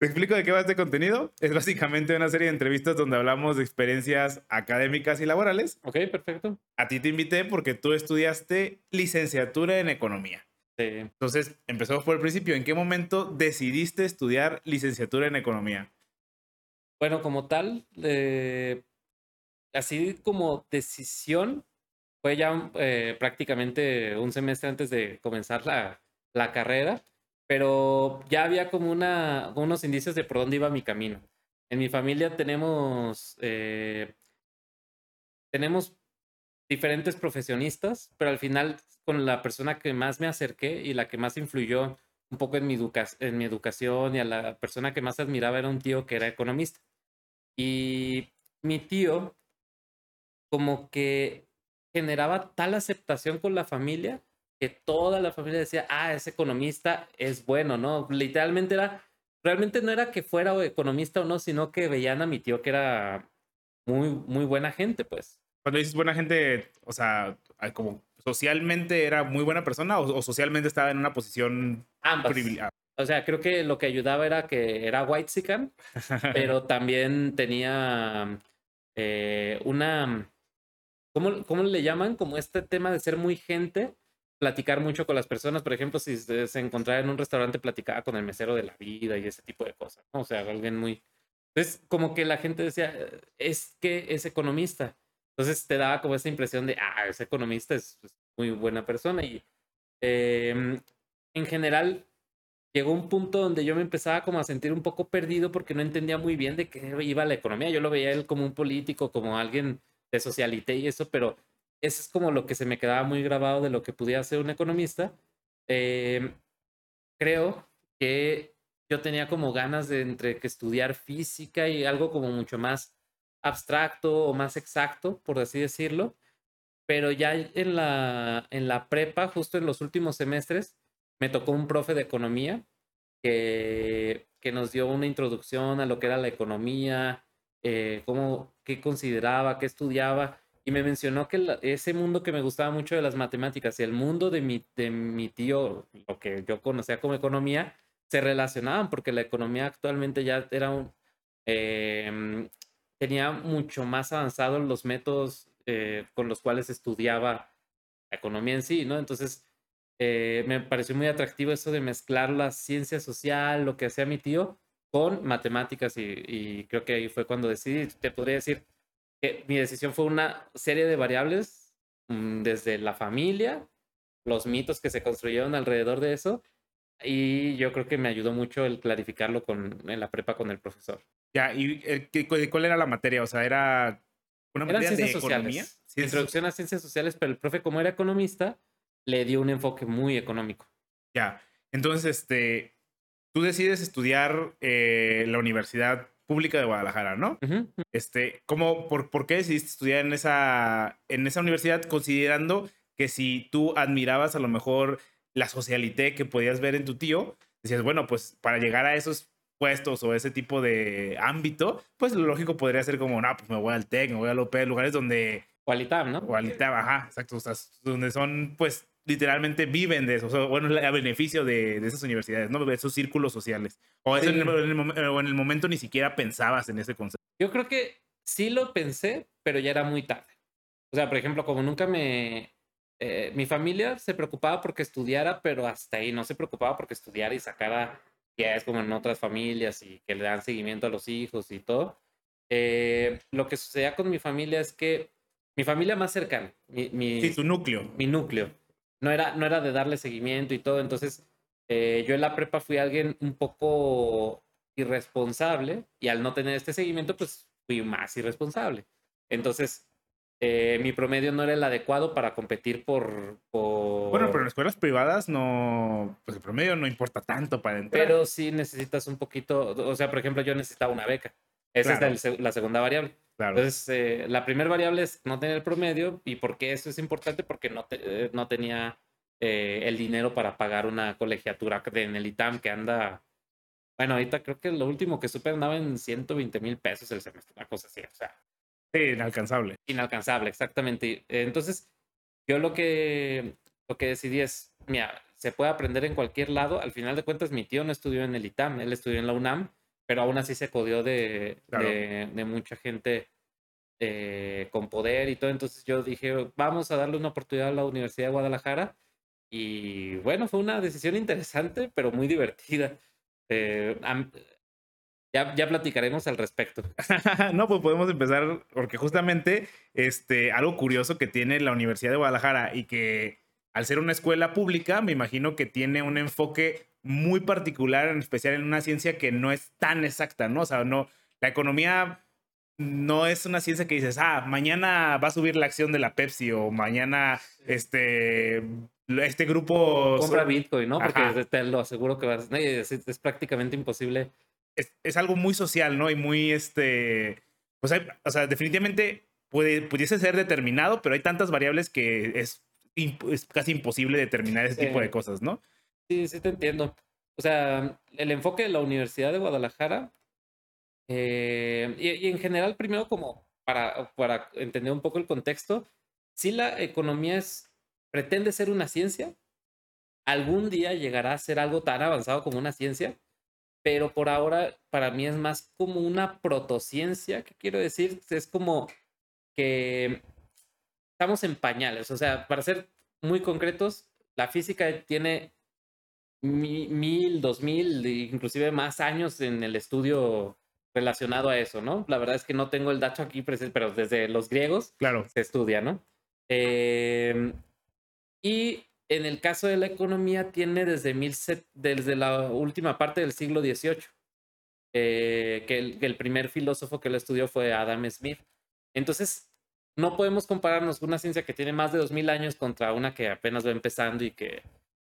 Te explico de qué va este contenido. Es básicamente una serie de entrevistas donde hablamos de experiencias académicas y laborales. Ok, perfecto. A ti te invité porque tú estudiaste licenciatura en economía. Sí. Entonces, empezamos por el principio. ¿En qué momento decidiste estudiar licenciatura en economía? Bueno, como tal, eh, así como decisión, fue ya eh, prácticamente un semestre antes de comenzar la, la carrera, pero ya había como una, unos indicios de por dónde iba mi camino. En mi familia tenemos, eh, tenemos diferentes profesionistas, pero al final con la persona que más me acerqué y la que más influyó un poco en mi, en mi educación y a la persona que más admiraba era un tío que era economista. Y mi tío como que generaba tal aceptación con la familia que toda la familia decía, ah, ese economista es bueno, ¿no? Literalmente era, realmente no era que fuera economista o no, sino que veían a mi tío que era muy, muy buena gente, pues. Cuando dices buena gente, o sea, como socialmente era muy buena persona o, socialmente estaba en una posición privilegiada. O sea, creo que lo que ayudaba era que era white sican, pero también tenía eh, una ¿cómo, ¿cómo le llaman? Como este tema de ser muy gente, platicar mucho con las personas. Por ejemplo, si se, encontraba en un restaurante, platicaba con el mesero de la vida y ese tipo de cosas. O sea, alguien muy... Entonces, como que la gente decía, es que es economista. Entonces te daba como esa impresión de, ah, ese economista es, muy buena persona. Y em, en general llegó un punto donde yo me empezaba como a sentir un poco perdido porque no entendía muy bien de qué iba la economía. Yo lo veía él como un político, como alguien de socialité y eso, pero eso es como lo que se me quedaba muy grabado de lo que pudiera ser un economista. Em, creo que yo tenía como ganas de entre que estudiar física y algo como mucho más abstracto o más exacto, por así decirlo. Pero ya en la, en la prepa, justo en los últimos semestres, me tocó un profe de economía que, que nos dio una introducción a lo que era la economía, eh, cómo, qué consideraba, qué estudiaba, y me mencionó que ese mundo que me gustaba mucho de las matemáticas y el mundo de mi, de mi tío, lo que yo conocía como economía, se relacionaban porque la economía actualmente ya era em, tenía mucho más avanzados los métodos eh, con los cuales estudiaba la economía en sí, ¿no? Entonces, eh, me pareció muy atractivo eso de mezclar la ciencia social, lo que hacía mi tío, con matemáticas y, creo que ahí fue cuando decidí, te podría decir que mi decisión fue una serie de variables, mm, desde la familia, los mitos que se construyeron alrededor de eso, y yo creo que me ayudó mucho el clarificarlo con, en la prepa con el profesor. Ya, ¿y cuál era la materia? O sea, era una materia de economía. Introducción a ciencias sociales, pero el profe como era economista, le dio un enfoque muy económico. Ya, entonces, este, tú decides estudiar eh, la Universidad Pública de Guadalajara, ¿no? Este, ¿cómo, por, por, qué decidiste estudiar en esa, en esa universidad considerando que si tú admirabas a lo mejor la socialité que podías ver en tu tío, decías, bueno, pues para llegar a esos puestos o ese tipo de ámbito, pues lo lógico podría ser como, no, pues me voy al TEC, me voy al OP, lugares donde... O al ITAM, ¿no? O al ITAM, ajá, exacto. O sea, donde son, pues, literalmente viven de eso, o sea, bueno, a beneficio de, de, esas universidades, ¿no? De esos círculos sociales. O, en, el, en, el, momento ni siquiera pensabas en ese concepto. Yo creo que sí lo pensé, pero ya era muy tarde. O sea, por ejemplo, como nunca me... Eh, mi familia se preocupaba porque estudiara, pero hasta ahí no se preocupaba porque estudiara y sacara ya es como en otras familias y que le dan seguimiento a los hijos y todo. Eh, lo que sucedía con mi familia es que mi familia más cercana, mi, mi, sí, tu núcleo. Mi núcleo no era, no era de darle seguimiento y todo. Entonces, eh, yo en la prepa fui alguien un poco irresponsable y al no tener este seguimiento, pues fui más irresponsable. Entonces, eh, mi promedio no era el adecuado para competir por, Bueno, pero en escuelas privadas no, pues el promedio no importa tanto para entrar. Pero sí necesitas un poquito, o sea, por ejemplo, yo necesitaba una beca. Esa es la segunda variable. Entonces, eh, la primera variable es no tener promedio. ¿Y por qué eso es importante? Porque no, eh, no tenía eh, el dinero para pagar una colegiatura en el ITAM que anda. Bueno, ahorita creo que lo último que supe andaba en 120 mil pesos el semestre, una cosa así, o sea. inalcanzable. Inalcanzable, exactamente. Entonces, yo lo que, lo que decidí es, mira, se puede aprender en cualquier lado. Al final de cuentas, mi tío no estudió en el ITAM, él estudió en la UNAM pero aún así se codió de, de, mucha gente eh, con poder y todo. Entonces yo dije, vamos a darle una oportunidad a la Universidad de Guadalajara. Y bueno, fue una decisión interesante, pero muy divertida. Eh, ya, ya platicaremos al respecto. no, pues podemos empezar, porque justamente este, algo curioso que tiene la Universidad de Guadalajara y que al ser una escuela pública, me imagino que tiene un enfoque muy particular, en especial en una ciencia que no es tan exacta, ¿no? O sea, no, la economía no es una ciencia que dices, ah, mañana va a subir la acción de la Pepsi o mañana este, este grupo... Compra Bitcoin, ¿no? Porque te lo aseguro que vas, es, es prácticamente imposible. Es, es, algo muy social, ¿no? Y muy, este, pues hay, o sea, definitivamente puede, pudiese ser determinado, pero hay tantas variables que es, es casi imposible determinar ese tipo de cosas, ¿no? Sí, sí te entiendo. O sea, el enfoque de la Universidad de Guadalajara eh, y, en general, primero como para, para entender un poco el contexto, si la economía es, pretende ser una ciencia, algún día llegará a ser algo tan avanzado como una ciencia, pero por ahora para mí es más como una protociencia, ¿qué quiero decir? Es como que estamos en pañales, o sea, para ser muy concretos, la física tiene mil, dos mil, inclusive más años en el estudio relacionado a eso, ¿no? La verdad es que no tengo el dato aquí presente, pero desde los griegos claro. se estudia, ¿no? Em, y en el caso de la economía tiene desde, mil desde la última parte del siglo XVIII, eh, que, el, que, el, primer filósofo que lo estudió fue Adam Smith. Entonces, no podemos compararnos con una ciencia que tiene más de 2000 años contra una que apenas va empezando y que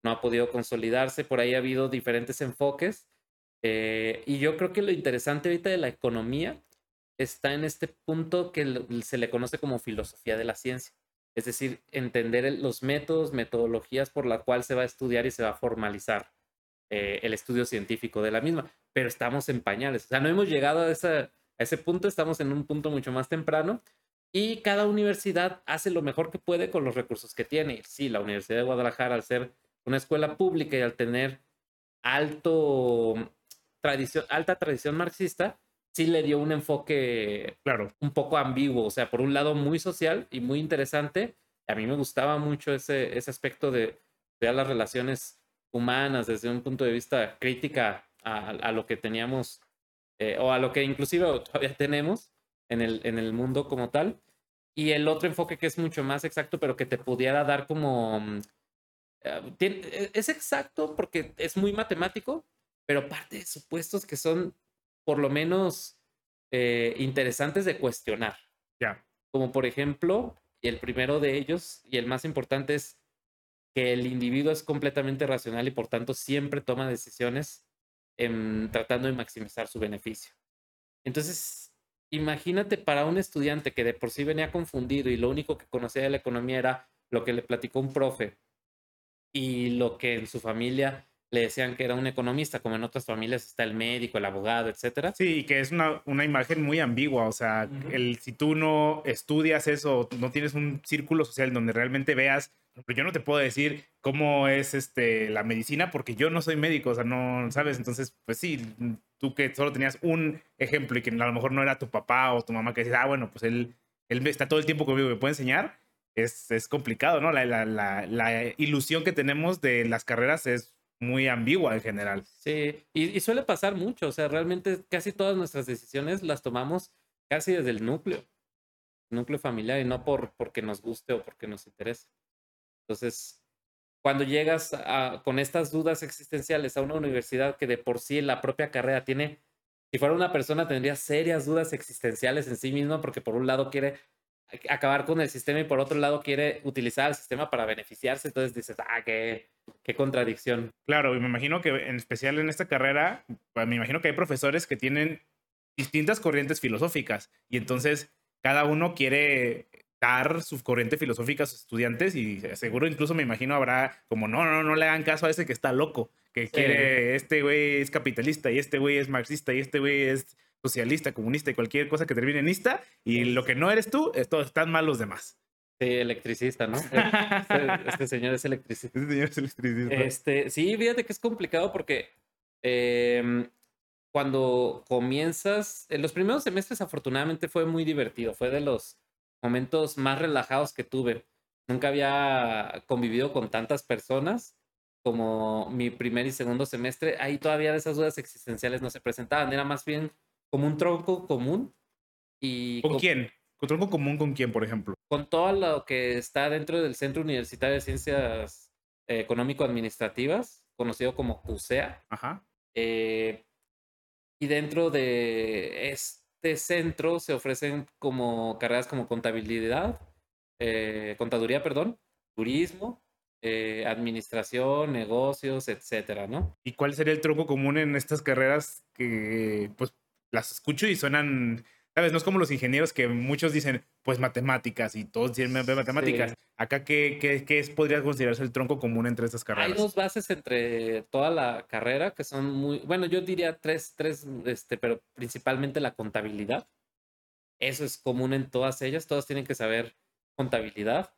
no ha podido consolidarse. Por ahí ha habido diferentes enfoques. Eh, y yo creo que lo interesante ahorita de la economía está en este punto que se le conoce como filosofía de la ciencia. Es decir, entender los métodos, metodologías por la cual se va a estudiar y se va a formalizar eh, el estudio científico de la misma. Pero estamos en pañales. O sea, no hemos llegado a, a ese punto, estamos en un punto mucho más temprano. Y cada universidad hace lo mejor que puede con los recursos que tiene. Sí, la Universidad de Guadalajara, al ser una escuela pública y al tener alto tradición, alta tradición marxista, sí le dio un enfoque claro. un poco ambiguo, o sea, por un lado muy social y muy interesante. A mí me gustaba mucho ese, ese aspecto de ver las relaciones humanas desde un punto de vista crítica a, lo que teníamos eh, o a lo que inclusive todavía tenemos en el, en el mundo como tal. Y el otro enfoque que es mucho más exacto, pero que te pudiera dar como es exacto porque es muy matemático, pero parte de supuestos que son por lo menos eh, interesantes de cuestionar. Ya. Como por ejemplo, el primero de ellos y el más importante es que el individuo es completamente racional y por tanto siempre toma decisiones tratando de maximizar su beneficio. Entonces, imagínate para un estudiante que de por sí venía confundido y lo único que conocía de la economía era lo que le platicó un profe y lo que en su familia le decían que era un economista, como en otras familias está el médico, el abogado, etcétera. Sí, que es una, una imagen muy ambigua, o sea, el, si tú no estudias eso, no tienes un círculo social donde realmente veas, yo no te puedo decir cómo es este, la medicina porque yo no soy médico, o sea, no sabes, entonces, pues sí, tú que solo tenías un ejemplo y que a lo mejor no era tu papá o tu mamá que dices, ah, bueno, pues él, él está todo el tiempo conmigo, me puede enseñar, es, es complicado, ¿no? La, la, la, ilusión que tenemos de las carreras es muy ambigua en general. Sí, y, suele pasar mucho, o sea, realmente casi todas nuestras decisiones las tomamos casi desde el núcleo, núcleo familiar, y no por porque nos guste o porque nos interese. Entonces, cuando llegas a, con estas dudas existenciales a una universidad que de por sí la propia carrera tiene, si fuera una persona tendría serias dudas existenciales en sí misma, porque por un lado quiere acabar con el sistema y por otro lado quiere utilizar el sistema para beneficiarse, entonces dices, ah, qué, qué contradicción. Claro, y me imagino que en especial en esta carrera, me imagino que hay profesores que tienen distintas corrientes filosóficas y entonces cada uno quiere dar su corriente filosófica a sus estudiantes y seguro incluso me imagino habrá como, no, no, no le hagan caso a ese que está loco, que quiere, este güey es capitalista y este güey es marxista y este güey es socialista, comunista y cualquier cosa que termine en ista, y lo que no eres tú, esto, están mal los demás. Sí, electricista, ¿no? Este, este, señor es electricista. Este señor es electricista. Este, sí, fíjate que es complicado porque em, cuando comienzas, en los primeros semestres afortunadamente fue muy divertido, fue de los momentos más relajados que tuve. Nunca había convivido con tantas personas como mi primer y segundo semestre. Ahí todavía esas dudas existenciales no se presentaban, era más bien como un tronco común. Y ¿Con, quién? ¿Con tronco común con quién, por ejemplo? Con todo lo que está dentro del Centro Universitario de Ciencias eh, Económico-Administrativas, conocido como CUSEA. Ajá. Eh, y dentro de este centro se ofrecen como carreras como contabilidad, eh, contaduría, perdón, turismo, administración, negocios, etcétera, ¿no? ¿Y cuál sería el tronco común en estas carreras que, pues, las escucho y suenan ¿Sabes? No es como los ingenieros que muchos dicen, pues matemáticas y todos tienen matemáticas. Acá, ¿qué, qué, qué es, podría considerarse el tronco común entre estas carreras? Hay dos bases entre toda la carrera que son muy, bueno, yo diría tres, tres, este, pero principalmente la contabilidad. Eso es común en todas ellas, todos tienen que saber contabilidad.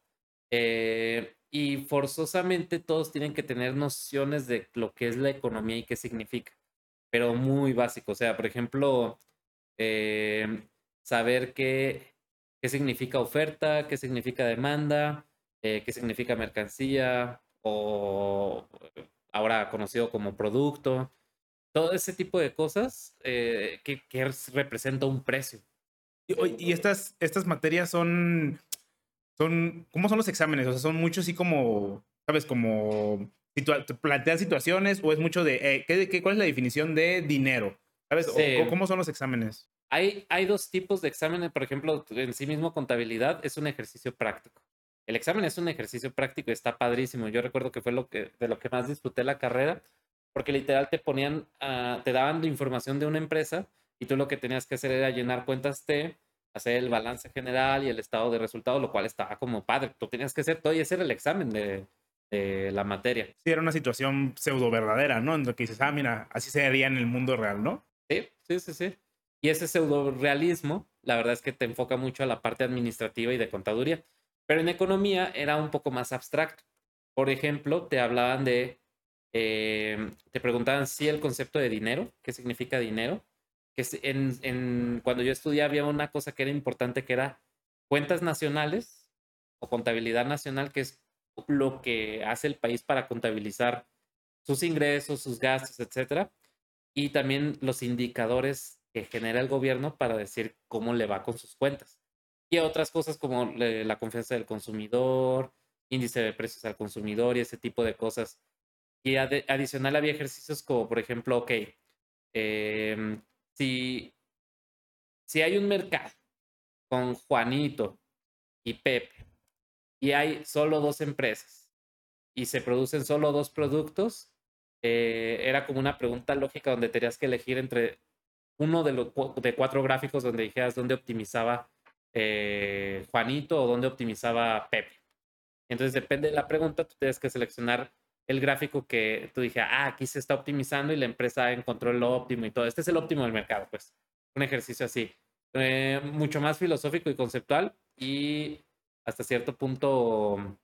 Eh, y forzosamente todos tienen que tener nociones de lo que es la economía y qué significa, pero muy básico. O sea, por ejemplo, Em, saber qué, qué significa oferta, qué significa demanda, eh, qué significa mercancía o ahora conocido como producto. Todo ese tipo de cosas eh, que, representa un precio. Y, estas, estas materias son, son, ¿cómo son los exámenes? O sea, son muchos así como, ¿sabes? Como plantean situaciones o es mucho de, eh, ¿qué, qué, ¿cuál es la definición de dinero? ¿Sabes? ¿Cómo son los exámenes? Hay, hay dos tipos de exámenes, por ejemplo, en sí mismo contabilidad es un ejercicio práctico. El examen es un ejercicio práctico y está padrísimo. Yo recuerdo que fue lo que, de lo que más disfruté la carrera, porque literal te ponían, uh, te daban la información de una empresa y tú lo que tenías que hacer era llenar cuentas T, hacer el balance general y el estado de resultados, lo cual estaba como padre. Tú tenías que hacer todo y ese era el examen de, de la materia. Sí, era una situación pseudo verdadera, ¿no? En lo que dices, ah, mira, así se haría en el mundo real, ¿no? Sí, sí, sí, sí. Y ese pseudo realismo, la verdad es que te enfoca mucho a la parte administrativa y de contaduría. Pero en economía era un poco más abstracto. Por ejemplo, te hablaban de, em, te preguntaban si el concepto de dinero, qué significa dinero, que en, en, cuando yo estudiaba había una cosa que era importante que era cuentas nacionales o contabilidad nacional, que es lo que hace el país para contabilizar sus ingresos, sus gastos, etcétera, y también los indicadores que genera el gobierno para decir cómo le va con sus cuentas. Y otras cosas como la confianza del consumidor, índice de precios al consumidor y ese tipo de cosas. Y adicional había ejercicios como, por ejemplo, ok, em, si, si hay un mercado con Juanito y Pepe y hay solo dos empresas y se producen solo dos productos, eh, era como una pregunta lógica donde tenías que elegir entre uno de, los, de cuatro gráficos donde dijeras dónde optimizaba eh, Juanito o dónde optimizaba Pepe. Entonces, depende de la pregunta, tú tienes que seleccionar el gráfico que tú dije, ah, aquí se está optimizando y la empresa encontró lo óptimo y todo. Este es el óptimo del mercado, pues. Un ejercicio así. Eh, mucho más filosófico y conceptual y hasta cierto punto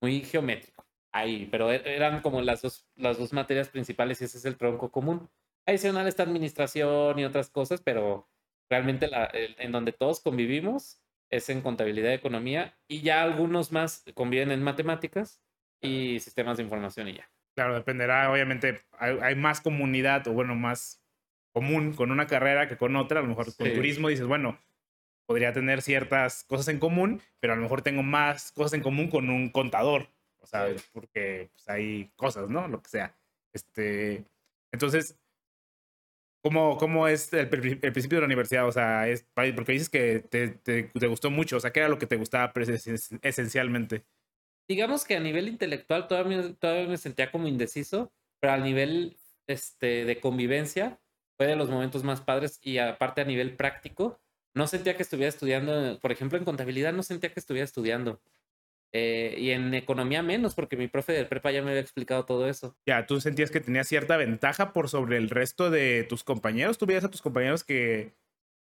muy geométrico. Ahí, pero e-, eran como las dos, las dos materias principales y ese es el tronco común. Adicional esta administración y otras cosas, pero realmente la, en donde todos convivimos es en contabilidad y economía y ya algunos más conviven en matemáticas y sistemas de información y ya. Claro, dependerá, obviamente, hay, más comunidad o bueno, más común con una carrera que con otra. A lo mejor con turismo dices, bueno, podría tener ciertas cosas en común, pero a lo mejor tengo más cosas en común con un contador. O sea, porque pues, hay cosas, ¿no? Lo que sea. Este, entonces, ¿Cómo, ¿Cómo, es el, principio de la universidad? O sea, es, porque dices que te, te, gustó mucho. O sea, ¿qué era lo que te gustaba esencialmente? Digamos que a nivel intelectual todavía, todavía me sentía como indeciso, pero a nivel este, de convivencia fue de los momentos más padres y aparte a nivel práctico, no sentía que estuviera estudiando, por ejemplo, en contabilidad no sentía que estuviera estudiando. Eh, y en economía menos, porque mi profe de prepa ya me había explicado todo eso. Ya, tú sentías que tenías cierta ventaja por sobre el resto de tus compañeros. ¿Tú veías a tus compañeros que...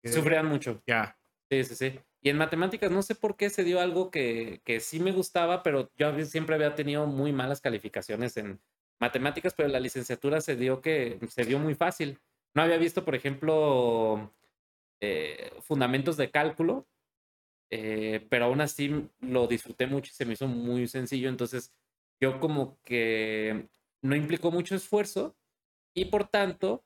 Sufrían mucho. Ya. Sí, sí, sí. Y en matemáticas no sé por qué se dio algo que, que sí me gustaba, pero yo siempre había tenido muy malas calificaciones en matemáticas, pero la licenciatura se dio que se dio muy fácil. No había visto, por ejemplo, eh, fundamentos de cálculo, eh, pero aún así lo disfruté mucho y se me hizo muy sencillo. Entonces, yo como que no implicó mucho esfuerzo y por tanto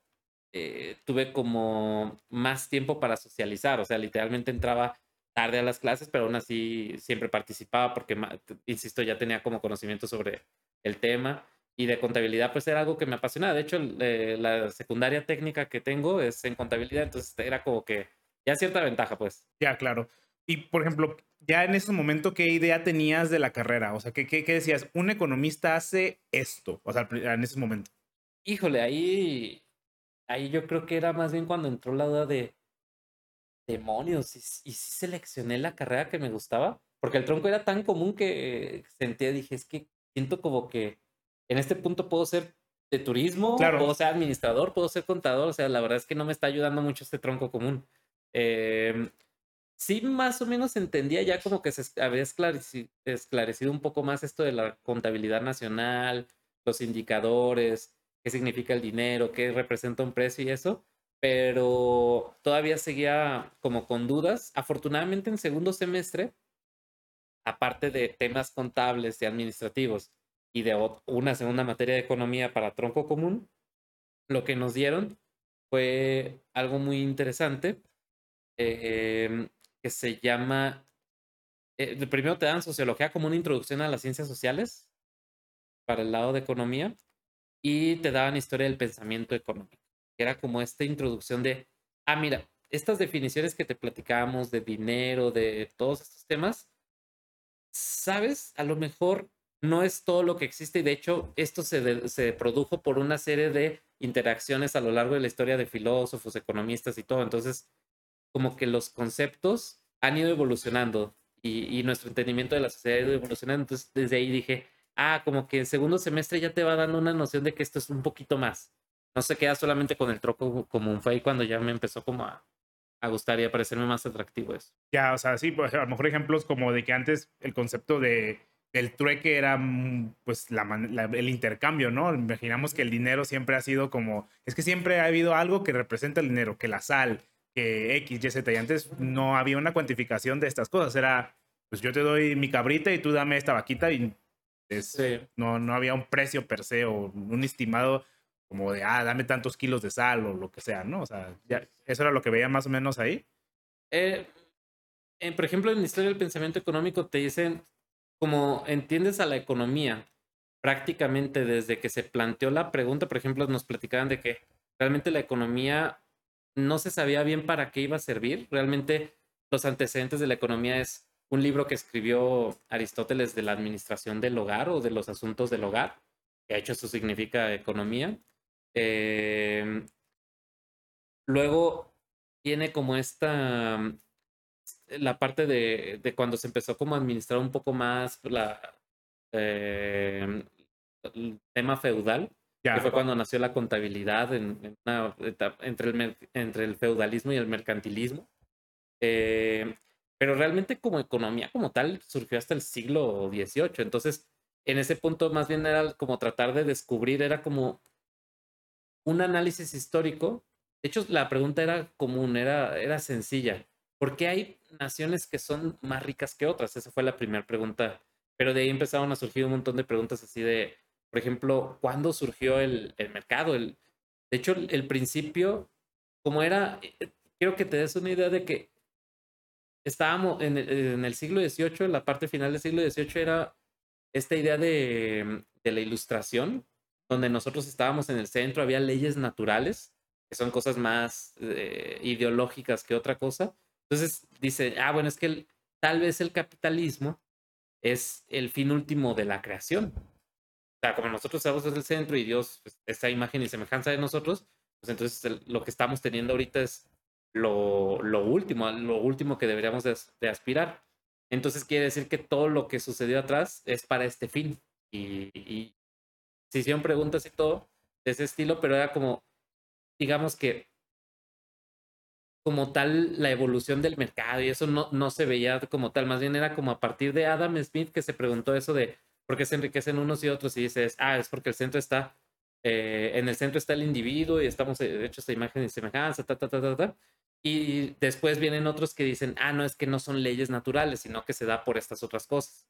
eh, tuve como más tiempo para socializar. O sea, literalmente entraba tarde a las clases, pero aún así siempre participaba porque, insisto, ya tenía como conocimiento sobre el tema. Y de contabilidad, pues era algo que me apasionaba. De hecho, eh, la secundaria técnica que tengo es en contabilidad, entonces era como que ya cierta ventaja, pues. Ya, claro. Y, por ejemplo, ya en ese momento, ¿qué idea tenías de la carrera? O sea, ¿qué, qué, qué decías? Un economista hace esto, o sea, en ese momento. Híjole, ahí, ahí yo creo que era más bien cuando entró la duda de demonios, y, y sí seleccioné la carrera que me gustaba, porque el tronco era tan común que sentía, dije, es que siento como que en este punto puedo ser de turismo, claro. puedo ser administrador, puedo ser contador, o sea, la verdad es que no me está ayudando mucho este tronco común. Eh, sí más o menos entendía ya como que se había esclarecido, un poco más esto de la contabilidad nacional, los indicadores, qué significa el dinero, qué representa un precio y eso, pero todavía seguía como con dudas. Afortunadamente en segundo semestre, aparte de temas contables y administrativos y de una segunda materia de economía para tronco común, lo que nos dieron fue algo muy interesante. Eh, que se llama, eh, primero te dan sociología como una introducción a las ciencias sociales para el lado de economía y te daban historia del pensamiento económico, que era como esta introducción de, ah, mira, estas definiciones que te platicábamos de dinero, de todos estos temas, sabes, a lo mejor no es todo lo que existe y de hecho esto se, se, produjo por una serie de interacciones a lo largo de la historia de filósofos, economistas y todo. Entonces, como que los conceptos han ido evolucionando y, nuestro entendimiento de la sociedad ha ido evolucionando. Entonces, desde ahí dije, ah, como que en segundo semestre ya te va dando una noción de que esto es un poquito más. No se queda solamente con el troco común. Fue ahí cuando ya me empezó como a, a gustar y a parecerme más atractivo eso. Ya, o sea, sí, pues, a lo mejor ejemplos como de que antes el concepto de el trueque era mm, pues la, el intercambio, ¿no? Imaginamos que el dinero siempre ha sido como, es que siempre ha habido algo que representa el dinero, que la sal, que X, Y, Z. Y antes no había una cuantificación de estas cosas. Era, pues yo te doy mi cabrita y tú dame esta vaquita y no, no había un precio per se o un estimado como de, ah, dame tantos kilos de sal o lo que sea, ¿no? O sea, ya, eso era lo que veía más o menos ahí. Eh, por ejemplo, en historia del pensamiento económico te dicen, como entiendes a la economía, prácticamente desde que se planteó la pregunta, por ejemplo, nos platicaban de que realmente la economía no se sabía bien para qué iba a servir. Realmente los antecedentes de la economía es un libro que escribió Aristóteles de la administración del hogar o de los asuntos del hogar, ha hecho eso significa economía. Em, luego tiene como esta, la parte de, cuando se empezó como a administrar un poco más la, em, el tema feudal, que fue cuando nació la contabilidad en, entre, el, entre el feudalismo y el mercantilismo. Eh, pero realmente como economía como tal surgió hasta el siglo XVIII. Entonces, en ese punto más bien era como tratar de descubrir, era como un análisis histórico. De hecho, la pregunta era común, era, era sencilla. ¿Por qué hay naciones que son más ricas que otras? Esa fue la primera pregunta. Pero de ahí empezaron a surgir un montón de preguntas así de, por ejemplo, cuándo surgió el, mercado. El, de hecho, el, principio, como era, eh, quiero que te des una idea de que estábamos en el, siglo XVIII, la parte final del siglo XVIII era esta idea de, la ilustración, donde nosotros estábamos en el centro, había leyes naturales, que son cosas más eh, ideológicas que otra cosa. Entonces dice, ah, bueno, es que tal vez el capitalismo es el fin último de la creación como nosotros estamos en el centro y Dios, pues, esta imagen y semejanza de nosotros, pues entonces lo que estamos teniendo ahorita es lo, lo último, lo último que deberíamos de, aspirar. Entonces quiere decir que todo lo que sucedió atrás es para este fin. Y, y se hicieron preguntas y todo de ese estilo, pero era como, digamos que como tal la evolución del mercado y eso no, no se veía como tal, más bien era como a partir de Adam Smith que se preguntó eso de, porque se enriquecen unos y otros y dices, ah, es porque el centro está eh, en el centro está el individuo y estamos, de hecho, esta imagen y semejanza, ta, ta, ta, ta, ta. Y después vienen otros que dicen, ah, no, es que no son leyes naturales, sino que se da por estas otras cosas.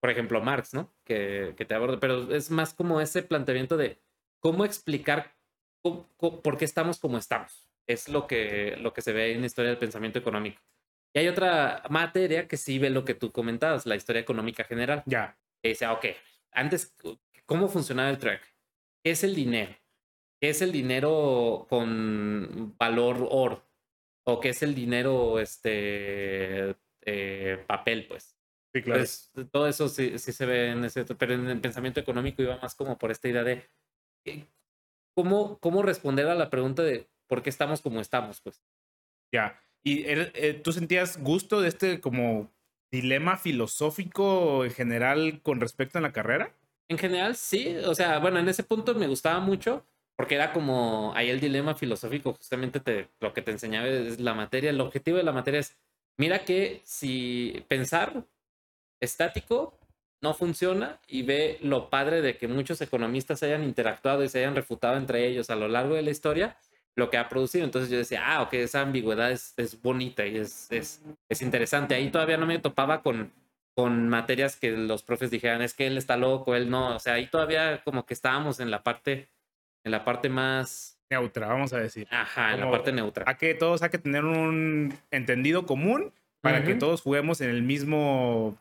Por ejemplo, Marx, ¿no? Que, que te aborda, pero es más como ese planteamiento de cómo explicar por qué estamos como estamos. Es lo que, lo que se ve en la historia del pensamiento económico. Y hay otra materia que sí ve lo que tú comentabas, la historia económica general. Ya. Que dice, ok, antes, ¿cómo funcionaba el track? ¿Qué es el dinero? ¿Qué es el dinero con valor oro? ¿O qué es el dinero, este, eh, papel, pues? Sí, claro. Pues, todo eso sí, sí, se ve en ese, pero en el pensamiento económico iba más como por esta idea de eh, cómo, cómo responder a la pregunta de por qué estamos como estamos, pues. Ya. ¿Y eh, tú sentías gusto de este como dilema filosófico en general con respecto a la carrera? En general, sí. O sea, bueno, en ese punto me gustaba mucho porque era como ahí el dilema filosófico, justamente te, lo que te enseñaba es la materia. El objetivo de la materia es, mira que si pensar estático no funciona y ve lo padre de que muchos economistas hayan interactuado y se hayan refutado entre ellos a lo largo de la historia, lo que ha producido. Entonces yo decía, ah, ok, esa ambigüedad es, es bonita y es, es, es interesante. Ahí todavía no me topaba con con materias que los profes dijeran, es que él está loco, él no, o sea, ahí todavía como que estábamos en la parte, en la parte más... Neutra, vamos a decir. Ajá, en la parte neutra. A que todos hay que tener un entendido común para que todos juguemos en el mismo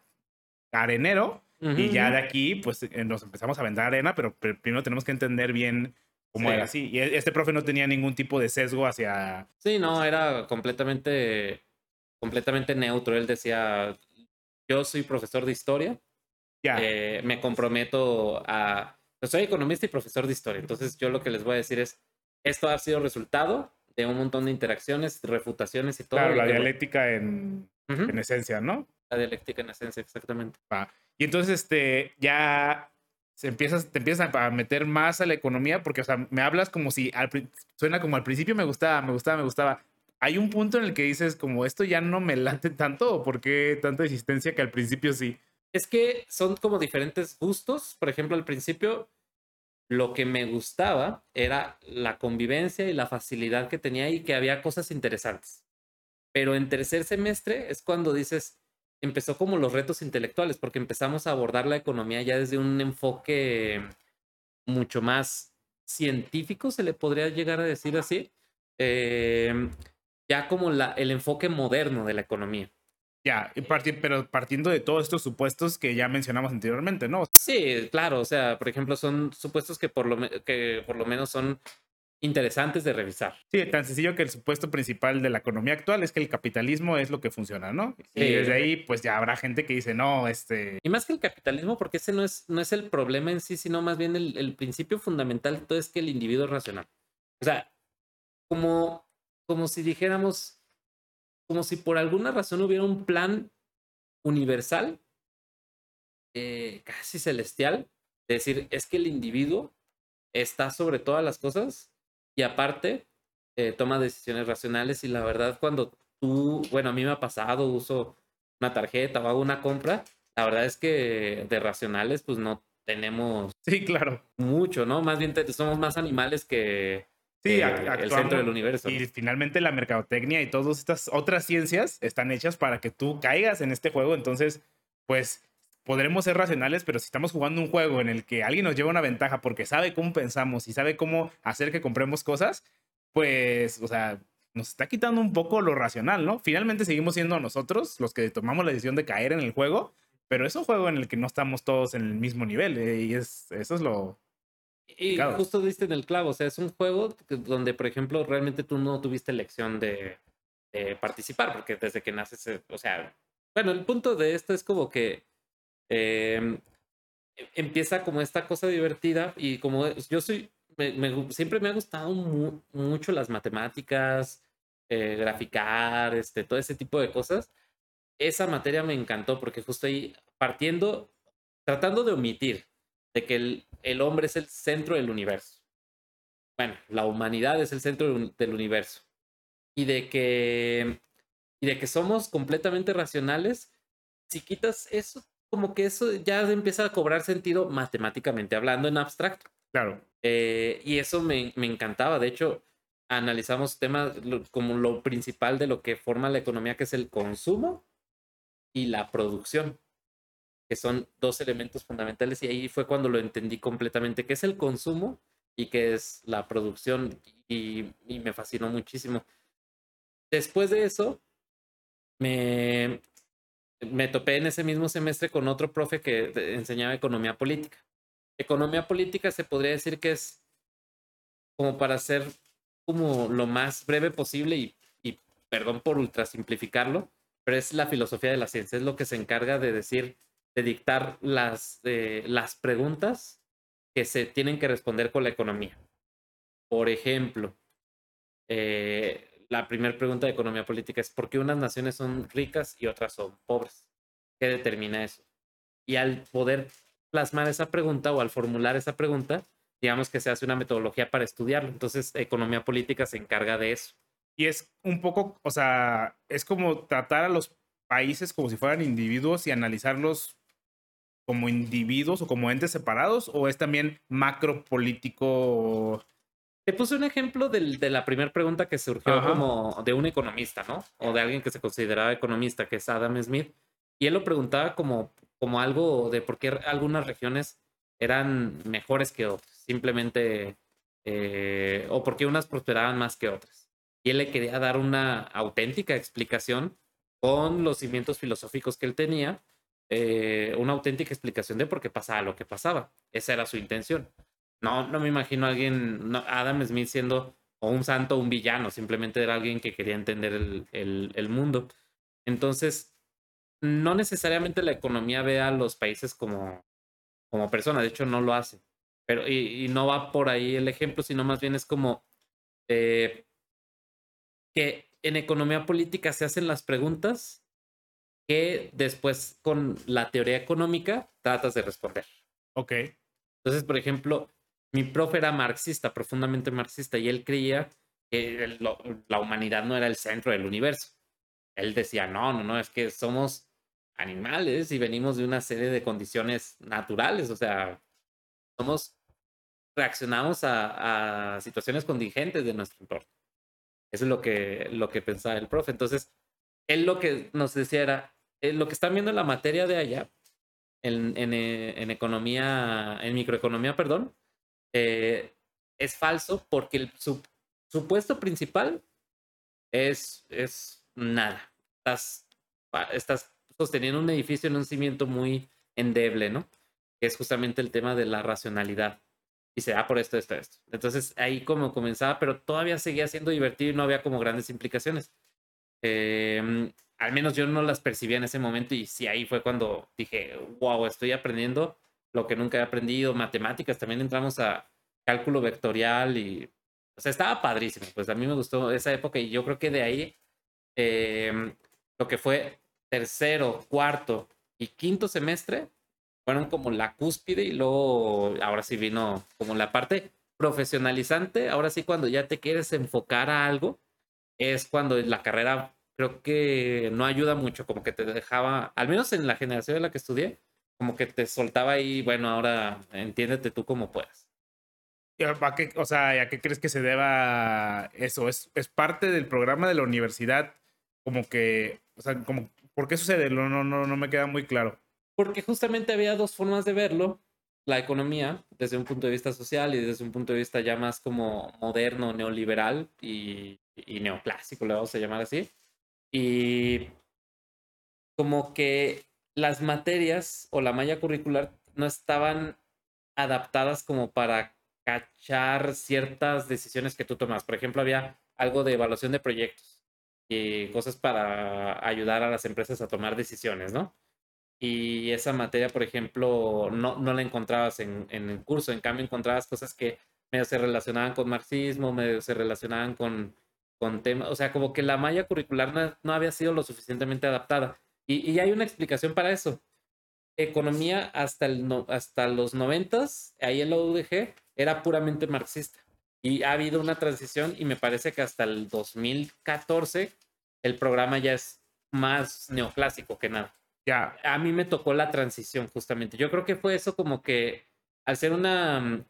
arenero y ya de aquí pues eh, nos empezamos a vender arena, pero, primero tenemos que entender bien cómo era así. Y e, este profe no tenía ningún tipo de sesgo hacia... Sí, no, era completamente, completamente neutro. Él decía, yo soy profesor de historia. Eh, me comprometo a... soy economista y profesor de historia. Entonces yo lo que les voy a decir es, esto ha sido resultado de un montón de interacciones, refutaciones y todo. Claro, la dialéctica en, en, esencia, ¿no? La dialéctica en esencia, exactamente. Y entonces este, ya se empiezas, te empiezas a meter más a la economía porque, o sea, me hablas como si, suena como al principio me gustaba, me gustaba, me gustaba, hay un punto en el que dices, como esto ya no me late tanto, o por qué tanta existencia que al principio sí. Es que son como diferentes gustos. Por ejemplo, al principio lo que me gustaba era la convivencia y la facilidad que tenía y que había cosas interesantes. Pero en tercer semestre es cuando dices, empezó como los retos intelectuales, porque empezamos a abordar la economía ya desde un enfoque mucho más científico, se le podría llegar a decir así. Eh, ya como la, el enfoque moderno de la economía. Ya, pero partiendo de todos estos supuestos que ya mencionamos anteriormente, ¿no? Sí, claro, o sea, por ejemplo, son supuestos que por lo, que por lo menos son interesantes de revisar. Sí, tan sencillo que el supuesto principal de la economía actual es que el capitalismo es lo que funciona, ¿no? Y desde ahí, pues ya habrá gente que dice, no, este... Y más que el capitalismo, porque ese no es, no es el problema en sí, sino más bien el, el principio fundamental de todo es que el individuo es racional. O sea, como como si dijéramos, como si por alguna razón hubiera un plan universal, eh, casi celestial, de decir, es que el individuo está sobre todas las cosas y aparte eh, toma decisiones racionales y la verdad cuando tú, bueno, a mí me ha pasado, uso una tarjeta o hago una compra, la verdad es que de racionales pues no tenemos... Sí, claro. Mucho, ¿no? Más bien somos más animales que, Sí, eh, el centro del universo. Y finalmente la mercadotecnia y todas estas otras ciencias están hechas para que tú caigas en este juego. Entonces, pues podremos ser racionales, pero si estamos jugando un juego en el que alguien nos lleva una ventaja porque sabe cómo pensamos y sabe cómo hacer que compremos cosas, pues, o sea, nos está quitando un poco lo racional, ¿no? Finalmente seguimos siendo nosotros los que tomamos la decisión de caer en el juego, pero es un juego en el que no estamos todos en el mismo nivel eh, y es, eso es lo, y justo diste en el clavo, o sea, es un juego donde, por ejemplo, realmente tú no tuviste elección de, participar, porque desde que naces, eh, o sea, bueno, el punto de esto es como que em, e, empieza como esta cosa divertida y como yo soy, siempre me ha gustado mucho las matemáticas, eh, graficar, este, todo ese tipo de cosas. Esa materia me encantó porque justo ahí partiendo, tratando de omitir de que el, el hombre es el centro del universo. Bueno, la humanidad es el centro del universo. Y de que, y de que somos completamente racionales, si quitas eso, como que eso ya empieza a cobrar sentido matemáticamente hablando en abstracto. Claro. Eh, y eso me, me, encantaba. De hecho, analizamos temas como lo principal de lo que forma la economía, que es el consumo y la producción, que son dos elementos fundamentales. Y ahí fue cuando lo entendí completamente, qué es el consumo y qué es la producción. Y, y me fascinó muchísimo. Después de eso, me, me topé en ese mismo semestre con otro profe que enseñaba economía política. Economía política se podría decir que es como para ser como lo más breve posible y, perdón por ultrasimplificarlo, pero es la filosofía de la ciencia, es lo que se encarga de decir, de dictar las, eh, las preguntas que se tienen que responder con la economía. Por ejemplo, eh, la primera pregunta de economía política es ¿por qué unas naciones son ricas y otras son pobres? ¿Qué determina eso? Y al poder plasmar esa pregunta o al formular esa pregunta, digamos que se hace una metodología para estudiarlo. Entonces, economía política se encarga de eso. Y es un poco, o sea, es como tratar a los países como si fueran individuos y analizarlos como individuos o como entes separados, o es también macro político te puse un ejemplo del, de la primera pregunta que surgió como de un economista, ¿no? O de alguien que se consideraba economista, que es Adam Smith. Y él lo preguntaba como, como algo de por qué algunas regiones eran mejores que otras, simplemente, eh, o por qué unas prosperaban más que otras. Y él le quería dar una auténtica explicación con los cimientos filosóficos que él tenía, eh, una auténtica explicación de por qué pasaba lo que pasaba. Esa era su intención. No, no me imagino a alguien, Adam Smith siendo o un santo o un villano, simplemente era alguien que quería entender el, el, mundo. Entonces, no necesariamente la economía ve a los países como, como personas, de hecho no lo hace. Pero, y, no va por ahí el ejemplo, sino más bien es como eh, que en economía política se hacen las preguntas que después con la teoría económica tratas de responder. Ok. Entonces, por ejemplo, mi profe era marxista, profundamente marxista, y él creía que la humanidad no era el centro del universo. Él decía, no, no, no, es que somos animales y venimos de una serie de condiciones naturales, o sea, somos, reaccionamos a, situaciones contingentes de nuestro entorno. Eso es lo que, lo que pensaba el profe. Entonces, él lo que nos decía era, eh, lo que están viendo en la materia de allá, en, en, eh, en economía, en microeconomía, perdón, eh, es falso porque el, su supuesto principal es, es nada. Estás, estás sosteniendo un edificio en un cimiento muy endeble, ¿no? Que es justamente el tema de la racionalidad. Y se da por esto, esto, esto. Entonces ahí como comenzaba, pero todavía seguía siendo divertido y no había como grandes implicaciones. Em, al menos yo no las percibía en ese momento y sí, ahí fue cuando dije, wow, estoy aprendiendo lo que nunca he aprendido, matemáticas, también entramos a cálculo vectorial y, o sea, estaba padrísimo, pues a mí me gustó esa época y yo creo que de ahí em, lo que fue tercero, cuarto y quinto semestre fueron como la cúspide y luego ahora sí vino como la parte profesionalizante, ahora sí cuando ya te quieres enfocar a algo, es cuando la carrera creo que no ayuda mucho, como que te dejaba, al menos en la generación en la que estudié, como que te soltaba ahí, bueno, ahora entiéndete tú como puedas. ¿A qué, o sea, ¿a qué crees que se deba eso? ¿Es, ¿Es parte del programa de la universidad? Como que, o sea, como, ¿por qué sucede? No, no, no, me queda muy claro. Porque justamente había dos formas de verlo, la economía, desde un punto de vista social y desde un punto de vista ya más como moderno, neoliberal y, y neoclásico, le vamos a llamar así. Y como que las materias o la malla curricular no estaban adaptadas como para cachar ciertas decisiones que tú tomas. Por ejemplo, había algo de evaluación de proyectos y cosas para ayudar a las empresas a tomar decisiones, ¿no? Y esa materia, por ejemplo, no, no la encontrabas en, en el curso, en cambio encontrabas cosas que medio se relacionaban con marxismo, medio se relacionaban con, con temas, o sea, como que la malla curricular no, no había sido lo suficientemente adaptada. Y, y, hay una explicación para eso. Economía hasta, el no, hasta los noventas, ahí en la UDG, era puramente marxista. Y ha habido una transición y me parece que hasta el 2014 el programa ya es más neoclásico que nada. Ya. A mí me tocó la transición justamente. Yo creo que fue eso como que al ser una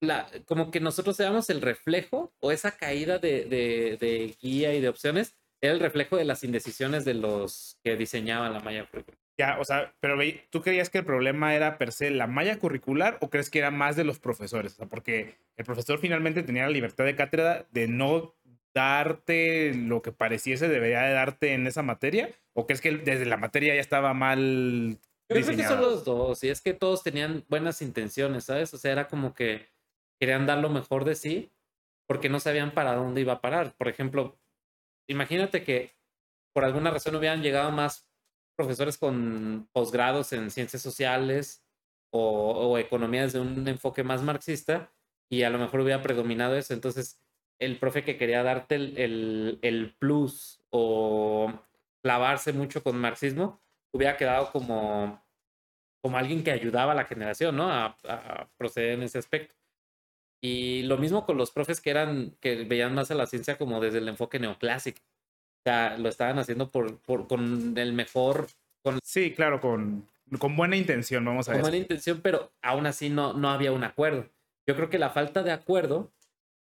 la, como que nosotros seamos el reflejo o esa caída de, de, guía y de opciones era el reflejo de las indecisiones de los que diseñaban la malla curricular. Ya, o sea, pero ¿tú creías que el problema era per se la malla curricular o crees que era más de los profesores? O sea, porque el profesor finalmente tenía la libertad de cátedra de no darte lo que pareciese debería de darte en esa materia? ¿O crees que desde la materia ya estaba mal Yo creo que son los dos, y es que todos tenían buenas intenciones, ¿sabes? O sea, era como que querían dar lo mejor de sí porque no sabían para dónde iba a parar. Por ejemplo, imagínate que por alguna razón hubieran llegado más profesores con posgrados en ciencias sociales o, o economía desde un enfoque más marxista y a lo mejor hubiera predominado eso. Entonces, el profe que quería darte el, el, plus o clavarse mucho con marxismo, hubiera quedado como, como alguien que ayudaba a la generación, ¿no? A, proceder en ese aspecto. Y lo mismo con los profes que eran, que veían más a la ciencia como desde el enfoque neoclásico. O sea, lo estaban haciendo por, por, con el mejor. Con, sí, claro, con, con buena intención, vamos a ver. Con buena intención, pero aún así no, no había un acuerdo. Yo creo que la falta de acuerdo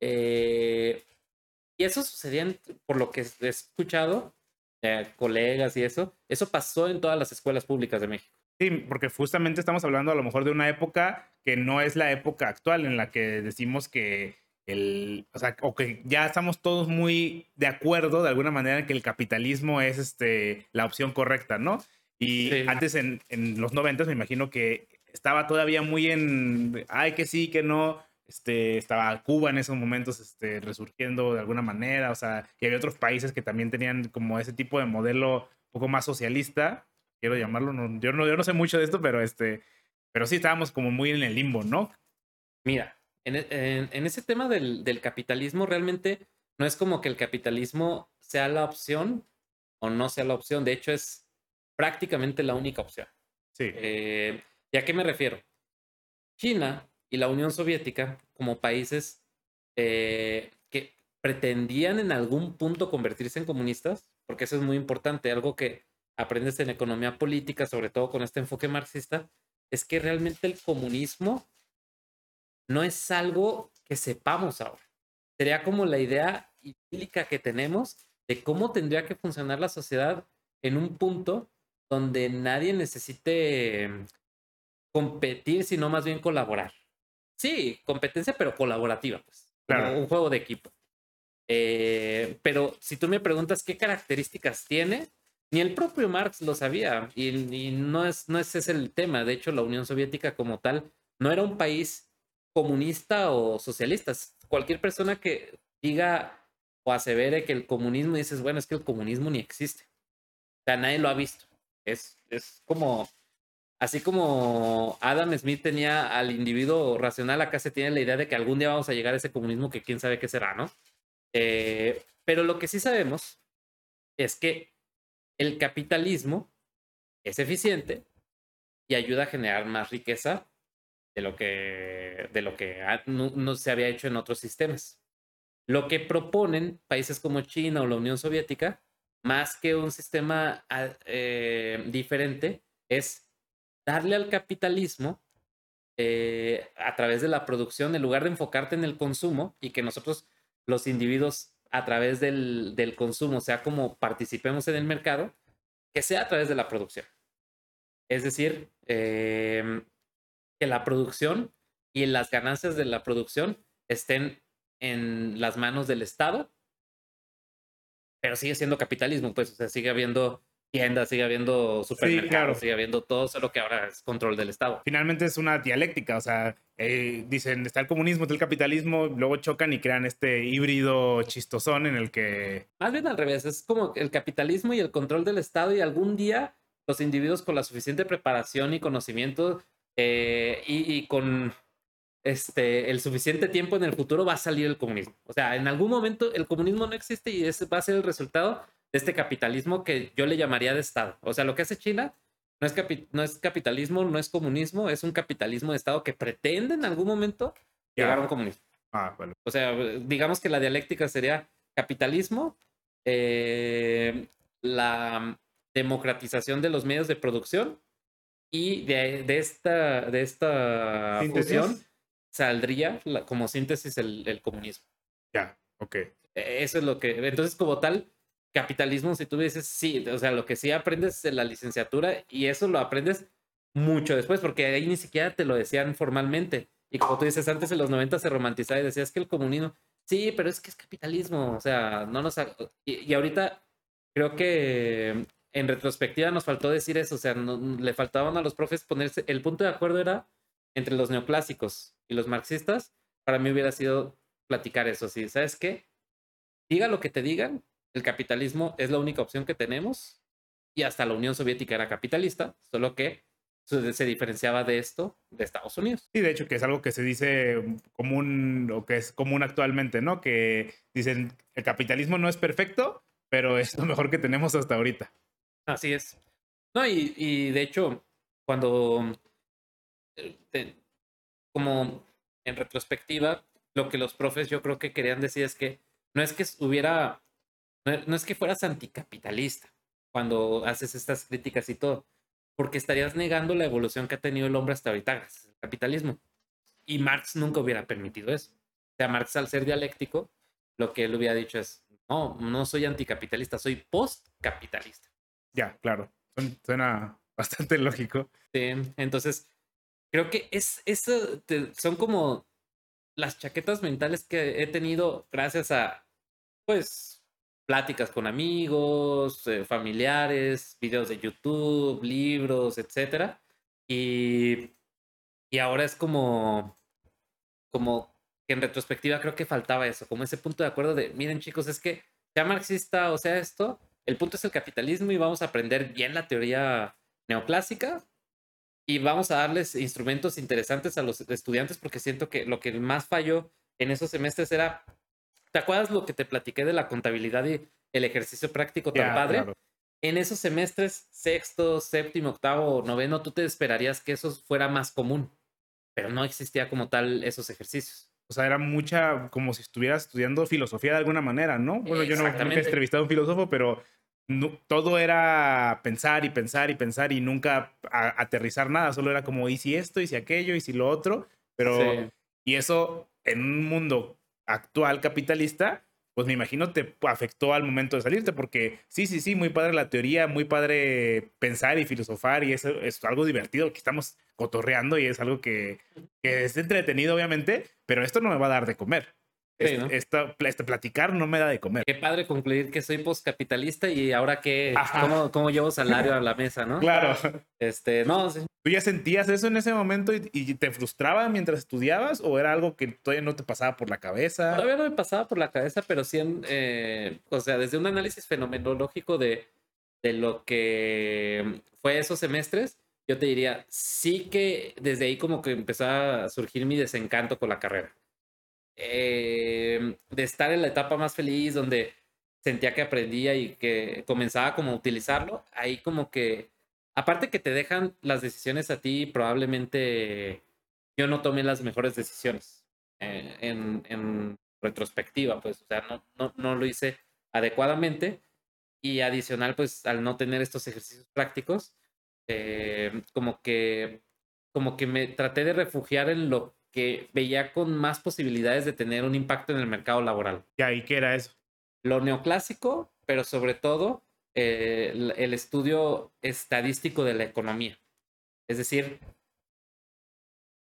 eh, y eso sucedía, por lo que he escuchado, eh, colegas y eso, eso pasó en todas las escuelas públicas de México. Sí, porque justamente estamos hablando a lo mejor de una época que no es la época actual en la que decimos que el, o sea, o que ya estamos todos muy de acuerdo de alguna manera en que el capitalismo es este, la opción correcta, ¿no? Y antes en, en los noventas me imagino que estaba todavía muy en, ay, que sí, que no, este, estaba Cuba en esos momentos este, resurgiendo de alguna manera, o sea, y había otros países que también tenían como ese tipo de modelo un poco más socialista, quiero llamarlo, yo, no, yo no sé mucho de esto, pero, este, pero sí estábamos como muy en el limbo, ¿no? Mira, en, en, ese tema del, del, capitalismo realmente no es como que el capitalismo sea la opción o no sea la opción, de hecho es prácticamente la única opción. Sí. Eh, ¿Y a qué me refiero? China y la Unión Soviética como países eh, que pretendían en algún punto convertirse en comunistas, porque eso es muy importante, algo que aprendes en economía política, sobre todo con este enfoque marxista, es que realmente el comunismo no es algo que sepamos ahora. Sería como la idea idílica que tenemos de cómo tendría que funcionar la sociedad en un punto donde nadie necesite competir, sino más bien colaborar. Sí, competencia, pero colaborativa, pues. Claro. un juego de equipo. Eh, pero si tú me preguntas qué características tiene, ni el propio Marx lo sabía. Y, no, es, no es ese el tema. De hecho, la Unión Soviética como tal no era un país comunista o socialista. Cualquier persona que diga o asevere que el comunismo, dices, bueno, es que el comunismo ni existe. O sea, nadie lo ha visto. Es, es como Así como Adam Smith tenía al individuo racional, acá se tiene la idea de que algún día vamos a llegar a ese comunismo que quién sabe qué será, ¿no? Eh, pero lo que sí sabemos es que el capitalismo es eficiente y ayuda a generar más riqueza de lo que, de lo que no, se había hecho en otros sistemas. Lo que proponen países como China o la Unión Soviética, más que un sistema ah, eh, diferente, es darle al capitalismo eh, a través de la producción, en lugar de enfocarte en el consumo y que nosotros, los individuos, a través del, del consumo, sea como participemos en el mercado, que sea a través de la producción. Es decir, em, que la producción y las ganancias de la producción estén en las manos del Estado, pero sigue siendo capitalismo, pues, o sea, sigue habiendo tiendas, sigue habiendo supermercados, sigue habiendo todo, solo que ahora es control del Estado. Finalmente es una dialéctica, o sea, eh, dicen, está el comunismo, está el capitalismo, luego chocan y crean este híbrido chistosón en el que... Más bien al revés, es como el capitalismo y el control del Estado y algún día los individuos con la suficiente preparación y conocimiento eh, y, con este, el suficiente tiempo en el futuro va a salir el comunismo. O sea, en algún momento el comunismo no existe y ese va a ser el resultado de este capitalismo que yo le llamaría de Estado. O sea, lo que hace China no es, no es capitalismo, no es comunismo, es un capitalismo de Estado que pretende en algún momento llegar a un comunismo. Ah, bueno. O sea, digamos que la dialéctica sería capitalismo, eh, la democratización de los medios de producción y de, esta, de esta fusión saldría como síntesis el, comunismo. Ya, ok. E, eso es lo que, entonces como tal, capitalismo, si tú dices, sí, o sea, lo que sí aprendes en la licenciatura y eso lo aprendes mucho después, porque ahí ni siquiera te lo decían formalmente. Y como tú dices, antes en los 90 se romantizaba y decías que el comunismo, sí, pero es que es capitalismo, o sea, no nos... Y, y ahorita creo que en retrospectiva nos faltó decir eso, o sea, le faltaban a los profes ponerse, el punto de acuerdo era entre los neoclásicos y los marxistas, para mí hubiera sido platicar eso, sí, ¿sabes qué? Diga lo que te digan, el capitalismo es la única opción que tenemos y hasta la Unión Soviética era capitalista, solo que se diferenciaba de esto de Estados Unidos. Sí, de hecho, que es algo que se dice común o que es común actualmente, ¿no? Que dicen el capitalismo no es perfecto, pero es lo mejor que tenemos hasta ahorita. Así es. No, y, y de hecho, cuando, eh, como en retrospectiva, lo que los profes yo creo que querían decir es que no es que hubiera, no es que fueras anticapitalista cuando haces estas críticas y todo, porque estarías negando la evolución que ha tenido el hombre hasta ahorita gracias al capitalismo. Y Marx nunca hubiera permitido eso. O sea, Marx al ser dialéctico, lo que él hubiera dicho es, no, no soy anticapitalista, soy postcapitalista. Ya, claro. Suena bastante lógico. Sí, entonces creo que es eso son como las chaquetas mentales que he tenido gracias a pues pláticas con amigos, eh, familiares, videos de YouTube, libros, etcétera. Y, y ahora es como como en retrospectiva creo que faltaba eso, como ese punto de acuerdo de, miren chicos, es que sea marxista o sea esto, el punto es el capitalismo y vamos a aprender bien la teoría neoclásica y vamos a darles instrumentos interesantes a los estudiantes porque siento que lo que más falló en esos semestres era, ¿te acuerdas lo que te platiqué de la contabilidad y el ejercicio práctico tan padre? En esos semestres, sexto, séptimo, octavo, noveno, tú te esperarías que eso fuera más común, pero no existía como tal esos ejercicios. O sea, era mucha, como si estuvieras estudiando filosofía de alguna manera, ¿no? Bueno, yo no he entrevistado a un filósofo, pero todo era pensar y pensar y pensar y nunca aterrizar nada, solo era como, ¿y si esto, y si aquello, y si lo otro? Pero, y eso en un mundo actual capitalista, pues me imagino te afectó al momento de salirte, porque sí, sí, sí, muy padre la teoría, muy padre pensar y filosofar, y eso es algo divertido que estamos cotorreando y es algo que, que es entretenido, obviamente, pero esto no me va a dar de comer. Sí, este, platicar no me da de comer. Qué padre concluir que soy postcapitalista y ahora que cómo, cómo, llevo salario a la mesa, ¿no? Claro. Este, no. ¿Tú ya sentías eso en ese momento y, te frustraba mientras estudiabas o era algo que todavía no te pasaba por la cabeza? Todavía no me pasaba por la cabeza, pero sí, eh, o sea, desde un análisis fenomenológico de, de lo que fue esos semestres, yo te diría, sí que desde ahí como que empezó a surgir mi desencanto con la carrera eh, de estar en la etapa más feliz, donde sentía que aprendía y que comenzaba como a utilizarlo, ahí como que, aparte que te dejan las decisiones a ti, probablemente yo no tomé las mejores decisiones eh, en, retrospectiva, pues, o sea, no, no, no lo hice adecuadamente. Y adicional, pues, al no tener estos ejercicios prácticos, eh, como que como que me traté de refugiar en lo que veía con más posibilidades de tener un impacto en el mercado laboral. ¿Y ahí qué era eso? Lo neoclásico, pero sobre todo eh, el, estudio estadístico de la economía. Es decir,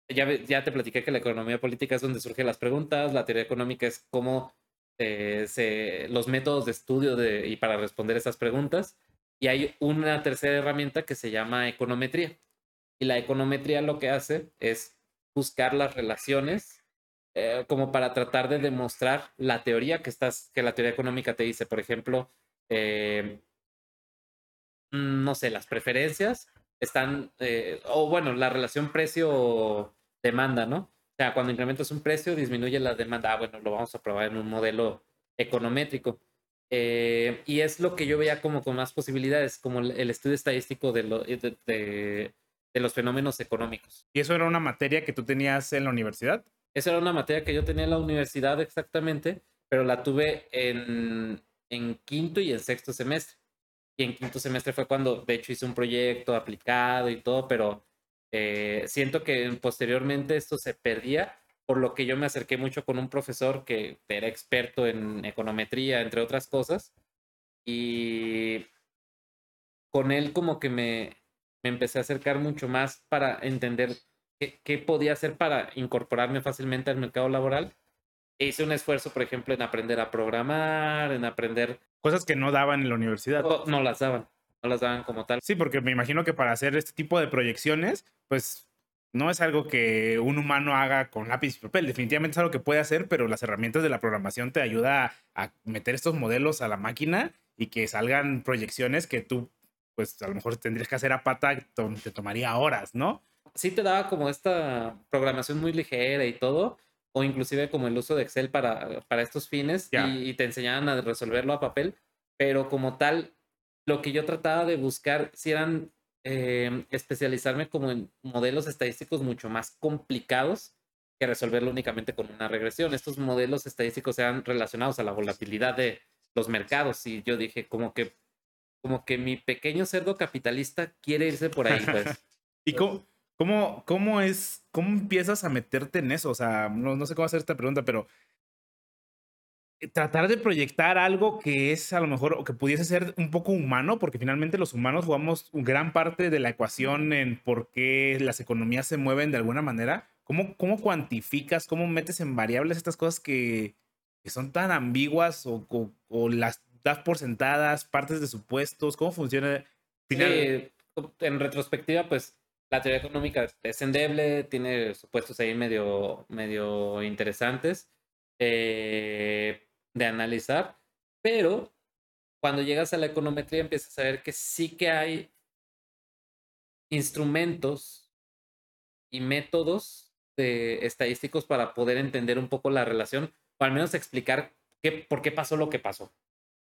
ya, ya te platiqué que la economía política es donde surgen las preguntas, la teoría económica es cómo eh, se, los métodos de estudio de, y para responder esas preguntas. Y hay una tercera herramienta que se llama econometría. Y la econometría lo que hace es buscar las relaciones eh, como para tratar de demostrar la teoría que, estás, que la teoría económica te dice. Por ejemplo, eh, mm, no sé, las preferencias están, eh, o bueno, la relación precio-demanda, ¿no? O sea, cuando incrementas un precio, disminuye la demanda. Ah, bueno, lo vamos a probar en un modelo econométrico. y es lo que yo veía como con más posibilidades, como el, estudio estadístico de, lo, de, de los fenómenos económicos. ¿Y eso era una materia que tú tenías en la universidad? Esa era una materia que yo tenía en la universidad exactamente, pero la tuve en, en quinto y en sexto semestre. Y en quinto semestre fue cuando, de hecho, hice un proyecto aplicado y todo, pero eh, siento que posteriormente esto se perdía por lo que yo me acerqué mucho con un profesor que era experto en econometría, entre otras cosas, y con él como que me, me empecé a acercar mucho más para entender qué, qué, podía hacer para incorporarme fácilmente al mercado laboral. E hice un esfuerzo, por ejemplo, en aprender a programar, en aprender... Cosas que no daban en la universidad. No, no las daban, no las daban como tal. Sí, porque me imagino que para hacer este tipo de proyecciones, pues no es algo que un humano haga con lápiz y papel. Definitivamente es algo que puede hacer, pero las herramientas de la programación te ayuda a meter estos modelos a la máquina y que salgan proyecciones que tú pues a lo mejor tendrías que hacer a pata, te tomaría horas, ¿no? Sí te daba como esta programación muy ligera y todo, o inclusive como el uso de Excel para, para estos fines y, te enseñaban a resolverlo a papel, pero como tal, lo que yo trataba de buscar si eran eh, especializarme como en modelos estadísticos mucho más complicados que resolverlo únicamente con una regresión. Estos modelos estadísticos eran relacionados a la volatilidad de los mercados y yo dije como que como que mi pequeño cerdo capitalista quiere irse por ahí, pues. ¿Y cómo, cómo, cómo es, cómo empiezas a meterte en eso? O sea, no, no sé cómo hacer esta pregunta, pero eh, tratar de proyectar algo que es a lo mejor o que pudiese ser un poco humano, porque finalmente los humanos jugamos gran parte de la ecuación en por qué las economías se mueven de alguna manera. ¿Cómo, cómo cuantificas, cómo metes en variables estas cosas que, que son tan ambiguas o, o, o las das por sentadas, partes de supuestos? ¿Cómo funciona? Final? en retrospectiva, pues la teoría económica es endeble, tiene supuestos ahí medio, medio interesantes eh, de analizar, pero cuando llegas a la econometría empiezas a ver que sí que hay instrumentos y métodos de estadísticos para poder entender un poco la relación, o al menos explicar qué, por qué pasó lo que pasó.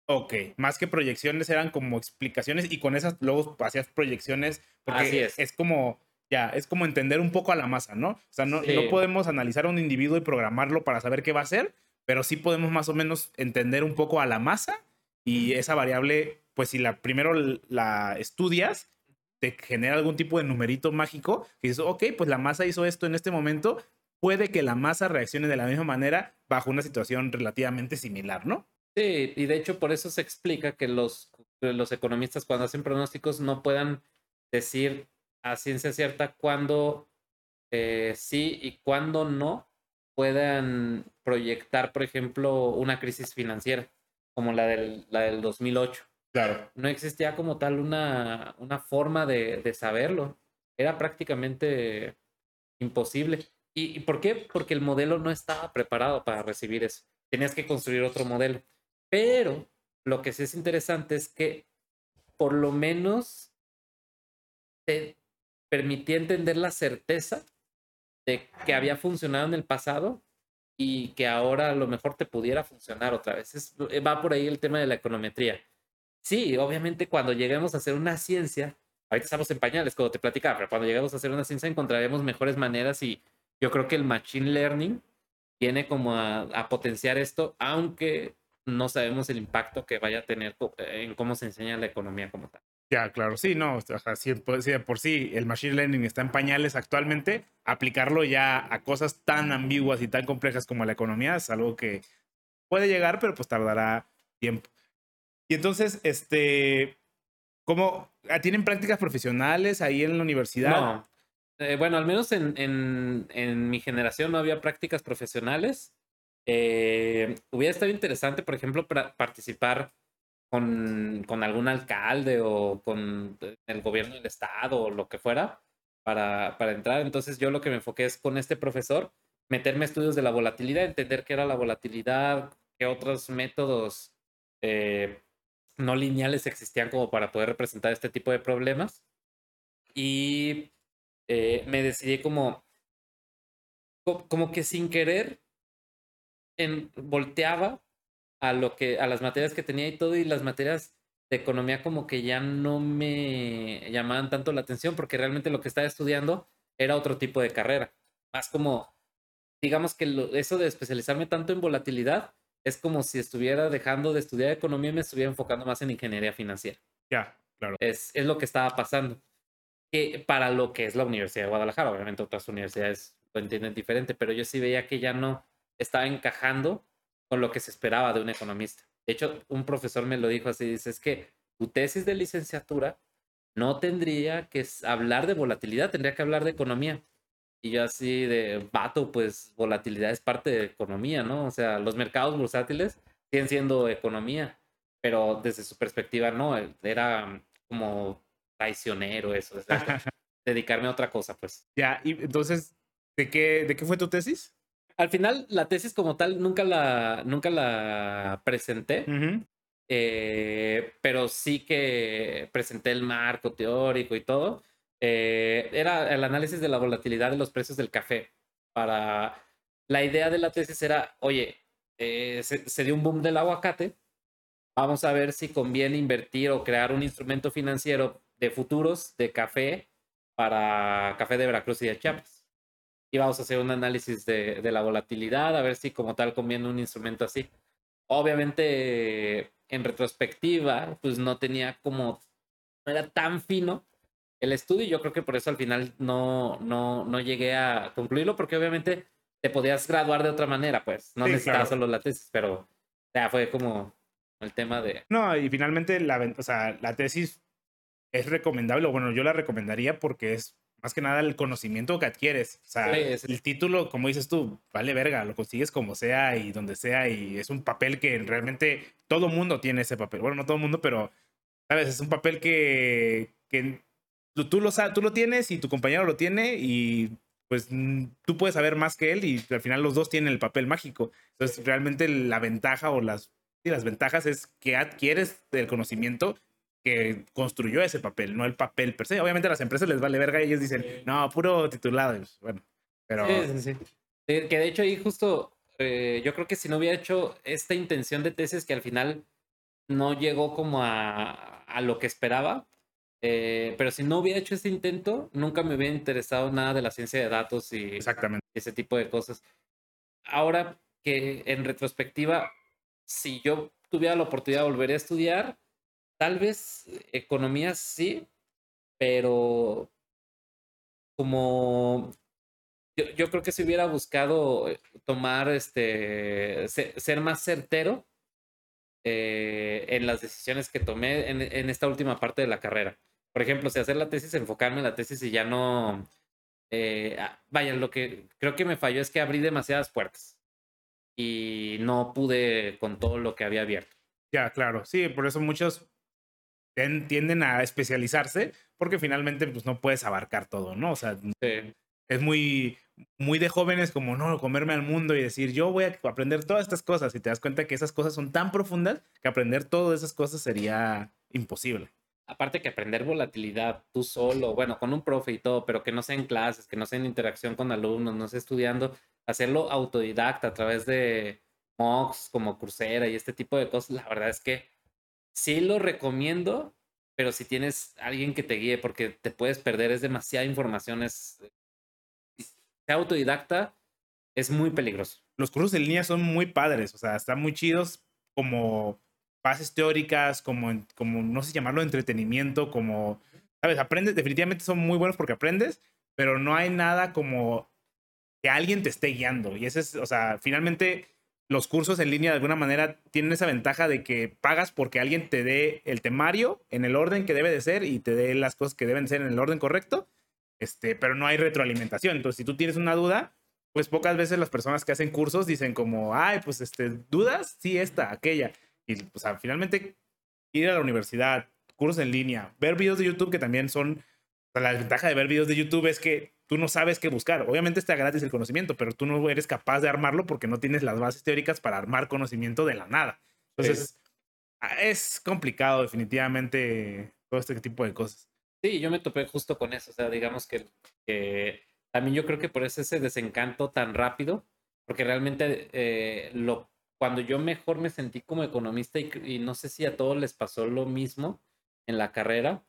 Ok, más que proyecciones eran como explicaciones y con esas luego hacías proyecciones porque Así es. es como ya, es como entender un poco a la masa, ¿no? O sea, no, no podemos analizar a un individuo y programarlo para saber qué va a hacer, pero sí podemos más o menos entender un poco a la masa y esa variable, pues si la primero la estudias, te genera algún tipo de numerito mágico que dices, ok, pues la masa hizo esto en este momento, puede que la masa reaccione de la misma manera bajo una situación relativamente similar, ¿no? Sí, y de hecho por eso se explica que los, los economistas cuando hacen pronósticos no puedan decir a ciencia cierta cuándo eh, sí y cuándo no puedan proyectar, por ejemplo, una crisis financiera como la del, la del 2008. Claro. No existía como tal una, una forma de, de saberlo. Era prácticamente imposible. ¿Y, ¿Y por qué? Porque el modelo no estaba preparado para recibir eso. Tenías que construir otro modelo. Pero lo que sí es interesante es que por lo menos te permitía entender la certeza de que había funcionado en el pasado y que ahora a lo mejor te pudiera funcionar otra vez. Eh, va por ahí el tema de la econometría. Sí, obviamente cuando lleguemos a hacer una ciencia, ahorita estamos en pañales, cuando te platicaba, pero cuando lleguemos a hacer una ciencia encontraremos mejores maneras y yo creo que el machine learning viene como a potenciar esto, aunque no sabemos el impacto que vaya a tener en cómo se enseña la economía como tal. Ya, claro, sí, no, o sea, si, de por sí el machine learning está en pañales actualmente, aplicarlo ya a cosas tan ambiguas y tan complejas como la economía es algo que puede llegar, pero pues tardará tiempo. Y entonces, este, ¿cómo ah, tienen prácticas profesionales ahí en la universidad? No. Eh, bueno, al menos en, en, en mi generación no había prácticas profesionales. Eh, hubiera estado interesante, por ejemplo, para participar con, con, algún alcalde o con el gobierno del estado o lo que fuera para, para entrar. Entonces yo lo que me enfoqué es con este profesor, meterme estudios de la volatilidad, entender qué era la volatilidad, qué otros métodos eh, no lineales existían como para poder representar este tipo de problemas. Y eh, me decidí como, como que sin querer en, volteaba a lo que, a las materias que tenía y todo, y las materias de economía como que ya no me llamaban tanto la atención, porque realmente lo que estaba estudiando era otro tipo de carrera. Más como, digamos que eso de especializarme tanto en volatilidad es como si estuviera dejando de estudiar economía y me estuviera enfocando más en ingeniería financiera. Ya, claro. Es, es lo que estaba pasando. Que para lo que es la Universidad de Guadalajara, obviamente otras universidades lo entienden diferente, pero yo sí veía que ya no estaba encajando con lo que se esperaba de un economista. De hecho, un profesor me lo dijo así, dice, es que tu tesis de licenciatura no tendría que hablar de volatilidad, tendría que hablar de economía. Y yo así de vato, pues volatilidad es parte de economía, ¿no? O sea, los mercados bursátiles siguen siendo economía, pero desde su perspectiva no, era como traicionero eso, dedicarme a otra cosa, pues. Ya, y entonces, ¿de qué, ¿de qué fue tu tesis? Al final, la tesis como tal nunca la, nunca la presenté, eh, pero sí que presenté el marco teórico y todo. Eh, era el análisis de la volatilidad de los precios del café. Para la idea de la tesis era, oye, eh, se, dio un boom del aguacate. Vamos a ver si conviene invertir o crear un instrumento financiero de futuros de café para café de Veracruz y de Chiapas. Y vamos a hacer un análisis de, de la volatilidad, a ver si como tal conviene un instrumento así. Obviamente, en retrospectiva, pues no tenía como, no era tan fino el estudio y yo creo que por eso al final no, no, no llegué a concluirlo, porque obviamente te podías graduar de otra manera, pues, no necesitabas solo la tesis, pero ya fue como el tema de... No, y finalmente la, o sea, la tesis es recomendable, bueno, yo la recomendaría porque es más que nada el conocimiento que adquieres. O sea, el título, como dices tú, vale verga, lo consigues como sea y donde sea y es un papel que realmente todo mundo tiene ese papel. Bueno, no todo mundo, pero, ¿sabes? Es un papel que, que tú, lo, tú lo tienes y tu compañero lo tiene y pues tú puedes saber más que él y al final los dos tienen el papel mágico. Entonces, realmente la ventaja o las, las ventajas es que adquieres el conocimiento que construyó ese papel, no el papel per se. Obviamente a las empresas les vale verga y ellos dicen, no, puro titulado. Bueno, pero... Sí, sí, sí. Que de hecho ahí justo, eh, yo creo que si no hubiera hecho esta intención de tesis que al final no llegó como a, a lo que esperaba, eh, pero si no hubiera hecho ese intento, nunca me hubiera interesado nada de la ciencia de datos y Exactamente. ese tipo de cosas. Ahora que en retrospectiva, si yo tuviera la oportunidad de volver a estudiar, tal vez economía sí, pero como yo, creo que si hubiera buscado eh, tomar este ser, más certero eh, en las decisiones que tomé en, esta última parte de la carrera por ejemplo, si hacer la tesis, enfocarme en la tesis y ya no... Eh, ah, vaya, lo que creo que me falló es que abrí demasiadas puertas y no pude con todo lo que había abierto. Ya, claro, sí, por eso muchos tienden a especializarse porque finalmente pues no puedes abarcar todo, ¿no? O sea, es muy, muy de jóvenes como, no, comerme al mundo y decir, yo voy a aprender todas estas cosas y te das cuenta que esas cosas son tan profundas que aprender todas esas cosas sería imposible aparte que aprender volatilidad tú solo, bueno, con un profe y todo, pero que no sea en clases, que no sea en interacción con alumnos, no sea estudiando, hacerlo autodidacta a través de MOOCs como Coursera y este tipo de cosas, la verdad es que sí lo recomiendo, pero si tienes alguien que te guíe, porque te puedes perder, es demasiada información, es sea autodidacta, es muy peligroso. Los cursos en línea son muy padres, o sea, están muy chidos como bases teóricas, como, como no sé llamarlo, entretenimiento, como, ¿sabes? Aprendes, definitivamente son muy buenos porque aprendes, pero no hay nada como que alguien te esté guiando. Y ese es, o sea, finalmente los cursos en línea de alguna manera tienen esa ventaja de que pagas porque alguien te dé el temario en el orden que debe de ser y te dé las cosas que deben ser en el orden correcto, este, pero no hay retroalimentación. Entonces, si tú tienes una duda, pues pocas veces las personas que hacen cursos dicen como, ay, pues, este, ¿dudas? Sí, esta, aquella. Y, o sea, finalmente ir a la universidad, cursos en línea, ver videos de YouTube que también son... la ventaja de ver videos de YouTube es que tú no sabes qué buscar. Obviamente está gratis el conocimiento, pero tú no eres capaz de armarlo porque no tienes las bases teóricas para armar conocimiento de la nada. Entonces, es complicado definitivamente todo este tipo de cosas. Sí, yo me topé justo con eso. O sea, digamos que, que también yo creo que por eso ese desencanto tan rápido, porque realmente eh, lo cuando yo mejor me sentí como economista y, no sé si a todos les pasó lo mismo en la carrera,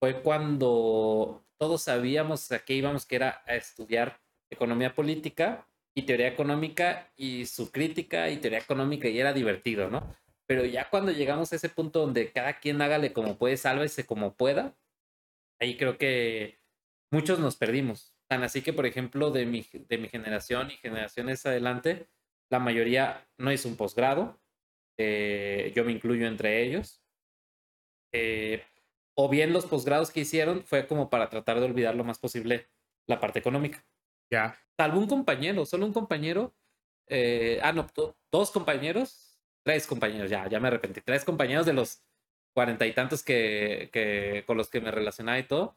fue cuando todos sabíamos a qué íbamos, que era a estudiar economía política y teoría económica y su crítica y teoría económica y era divertido, ¿no? Pero ya cuando llegamos a ese punto donde cada quien hágale como puede, sálvese como pueda, ahí creo que muchos nos perdimos. Tan así que, por ejemplo, de mi, de mi generación y generaciones adelante, la mayoría no hizo un posgrado. Eh, yo me incluyo entre ellos. Eh, o bien los posgrados que hicieron fue como para tratar de olvidar lo más posible la parte económica. Ya. Salvo un compañero, solo un compañero. Eh, ah, no, dos compañeros, tres compañeros, ya, ya me arrepentí. Tres compañeros de los cuarenta y tantos que, que, con los que me relacionaba y todo,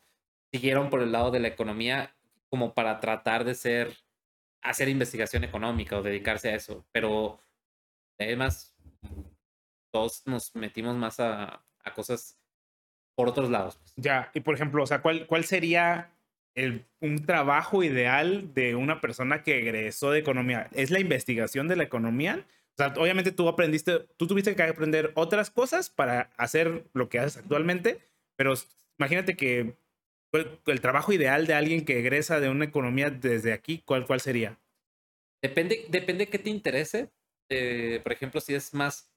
siguieron por el lado de la economía como para tratar de ser, hacer investigación económica o dedicarse a eso. Pero además, todos nos metimos más a, a cosas por otros lados. Pues. Ya, y por ejemplo, o sea, ¿cuál, cuál sería el, un trabajo ideal de una persona que egresó de economía? ¿Es la investigación de la economía? O sea, obviamente tú aprendiste, tú tuviste que aprender otras cosas para hacer lo que haces actualmente, pero imagínate que el, trabajo ideal de alguien que egresa de una economía desde aquí, ¿cuál, cuál sería? Depende, depende qué te interese. Eh, por ejemplo, si es más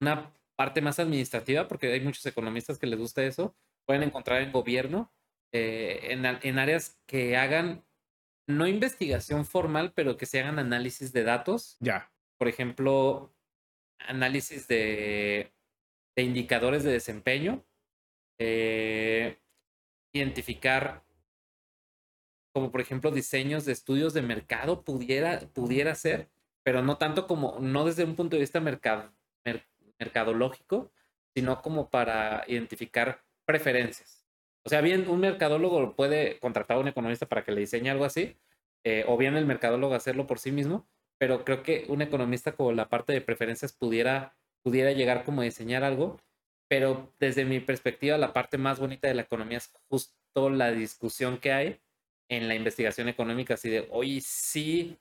una parte más administrativa, porque hay muchos economistas que les gusta eso, pueden encontrar en gobierno, eh, en, en, áreas que hagan, no investigación formal, pero que se hagan análisis de datos. Ya. Por ejemplo, análisis de, de indicadores de desempeño, eh, identificar como por ejemplo diseños de estudios de mercado pudiera, pudiera ser, pero no tanto como, no desde un punto de vista mercado, mercadológico, sino como para identificar preferencias. O sea, bien, un mercadólogo puede contratar a un economista para que le diseñe algo así, eh, o bien el mercadólogo hacerlo por sí mismo, pero creo que un economista con la parte de preferencias pudiera, pudiera llegar como a diseñar algo, pero desde mi perspectiva la parte más bonita de la economía es justo la discusión que hay en la investigación económica, así de, oye, sí,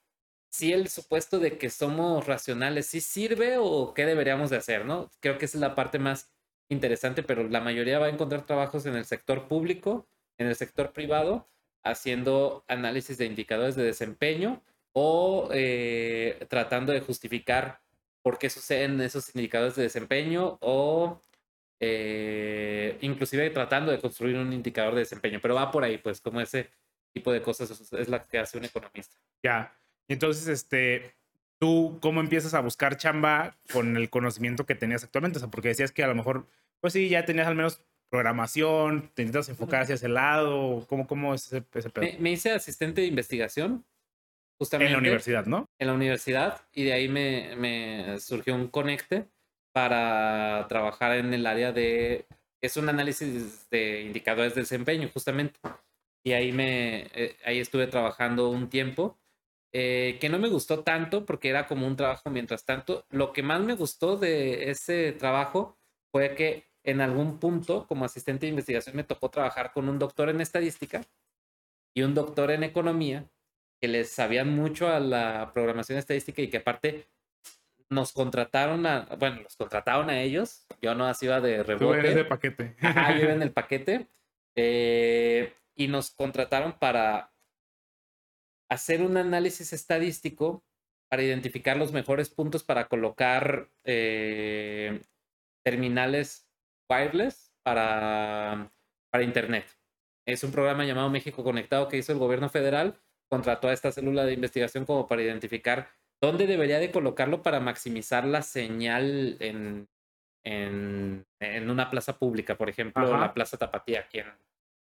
si el supuesto de que somos racionales sí sirve o qué deberíamos de hacer, ¿no? Creo que esa es la parte más interesante, pero la mayoría va a encontrar trabajos en el sector público, en el sector privado, haciendo análisis de indicadores de desempeño o eh, tratando de justificar por qué suceden esos indicadores de desempeño o eh, inclusive tratando de construir un indicador de desempeño, pero va por ahí, pues como ese tipo de cosas es la que hace un economista. Ya. Entonces, este, ¿tú cómo empiezas a buscar chamba con el conocimiento que tenías actualmente? O sea, porque decías que a lo mejor, pues sí, ya tenías al menos programación, te intentas enfocar hacia ese lado, ¿cómo, cómo es ese, ese pedo? Me, hice asistente de investigación, justamente. En la universidad, ¿no? En la universidad, y de ahí me, me surgió un conecte para trabajar en el área de, es un análisis de indicadores de desempeño, justamente. Y ahí me, eh, ahí estuve trabajando un tiempo eh, que no me gustó tanto porque era como un trabajo mientras tanto. Lo que más me gustó de ese trabajo fue que en algún punto, como asistente de investigación, me tocó trabajar con un doctor en estadística y un doctor en economía que les sabían mucho a la programación estadística y que aparte nos contrataron a, bueno, los contrataron a ellos. Yo no así iba de rebote. Tú eres de paquete. Ajá, yo en el paquete. Eh, y nos contrataron para hacer un análisis estadístico para identificar los mejores puntos para colocar eh, terminales wireless para, para Internet. Es un programa llamado México Conectado que hizo el gobierno federal. Contrató a esta célula de investigación como para identificar dónde debería de colocarlo para maximizar la señal en, en, en una plaza pública, por ejemplo, la Plaza Tapatía aquí en,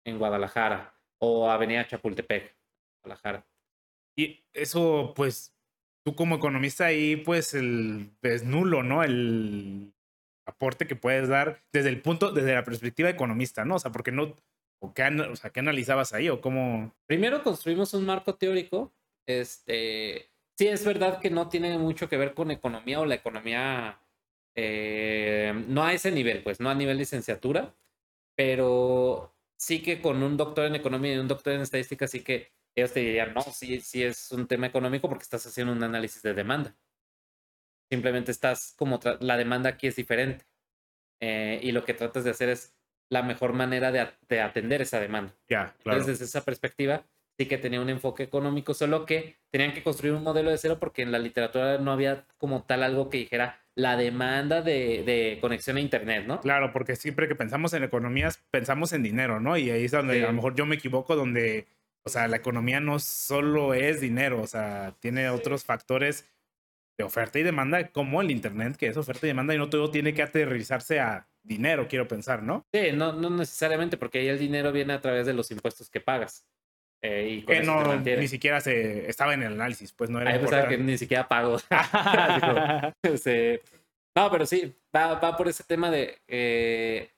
en Guadalajara o Avenida Chapultepec, Guadalajara. Y eso, pues, tú como economista ahí, pues, el, es nulo, ¿no? El aporte que puedes dar desde el punto, desde la perspectiva economista, ¿no? O sea, porque no, o qué, o sea, ¿qué analizabas ahí o cómo? Primero construimos un marco teórico. Este, sí, es verdad que no tiene mucho que ver con economía o la economía, eh, no a ese nivel, pues, no a nivel licenciatura, pero sí que con un doctor en economía y un doctor en estadística sí que ellos te dirían, no, sí, sí es un tema económico porque estás haciendo un análisis de demanda. Simplemente estás como, la demanda aquí es diferente. Eh, y lo que tratas de hacer es la mejor manera de, atender esa demanda. Ya, claro. Entonces, desde esa perspectiva, sí que tenía un enfoque económico, solo que tenían que construir un modelo de cero porque en la literatura no había como tal algo que dijera la demanda de, conexión a Internet, ¿no? Claro, porque siempre que pensamos en economías, pensamos en dinero, ¿no? Y ahí es donde a lo mejor yo me equivoco, donde o sea, la economía no solo es dinero, o sea, tiene otros factores de oferta y demanda, como el Internet, que es oferta y demanda, y no todo tiene que aterrizarse a dinero, quiero pensar, ¿no? Sí, no, no necesariamente, porque ahí el dinero viene a través de los impuestos que pagas. Eh, y que no, ni siquiera se estaba en el análisis, pues no era. Ahí pensaba que ni siquiera pago. no, pero sí, va, va, por ese tema de. Eh,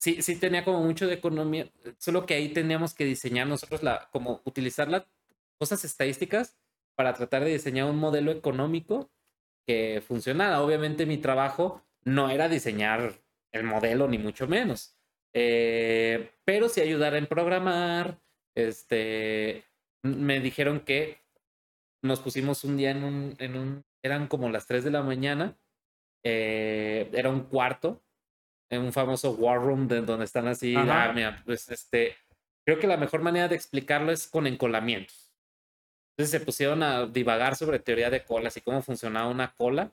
sí, sí tenía como mucho de economía, solo que ahí teníamos que diseñar nosotros la, como utilizar las cosas estadísticas para tratar de diseñar un modelo económico que funcionara. Obviamente mi trabajo no era diseñar el modelo, ni mucho menos, eh, pero sí ayudar en programar. Este, me dijeron que nos pusimos un día en un, en un eran como las 3 de la mañana, eh, era un cuarto, en un famoso war room de, donde están así, ah, pues este, creo que la mejor manera de explicarlo es con encolamientos. Entonces se pusieron a divagar sobre teoría de colas y cómo funcionaba una cola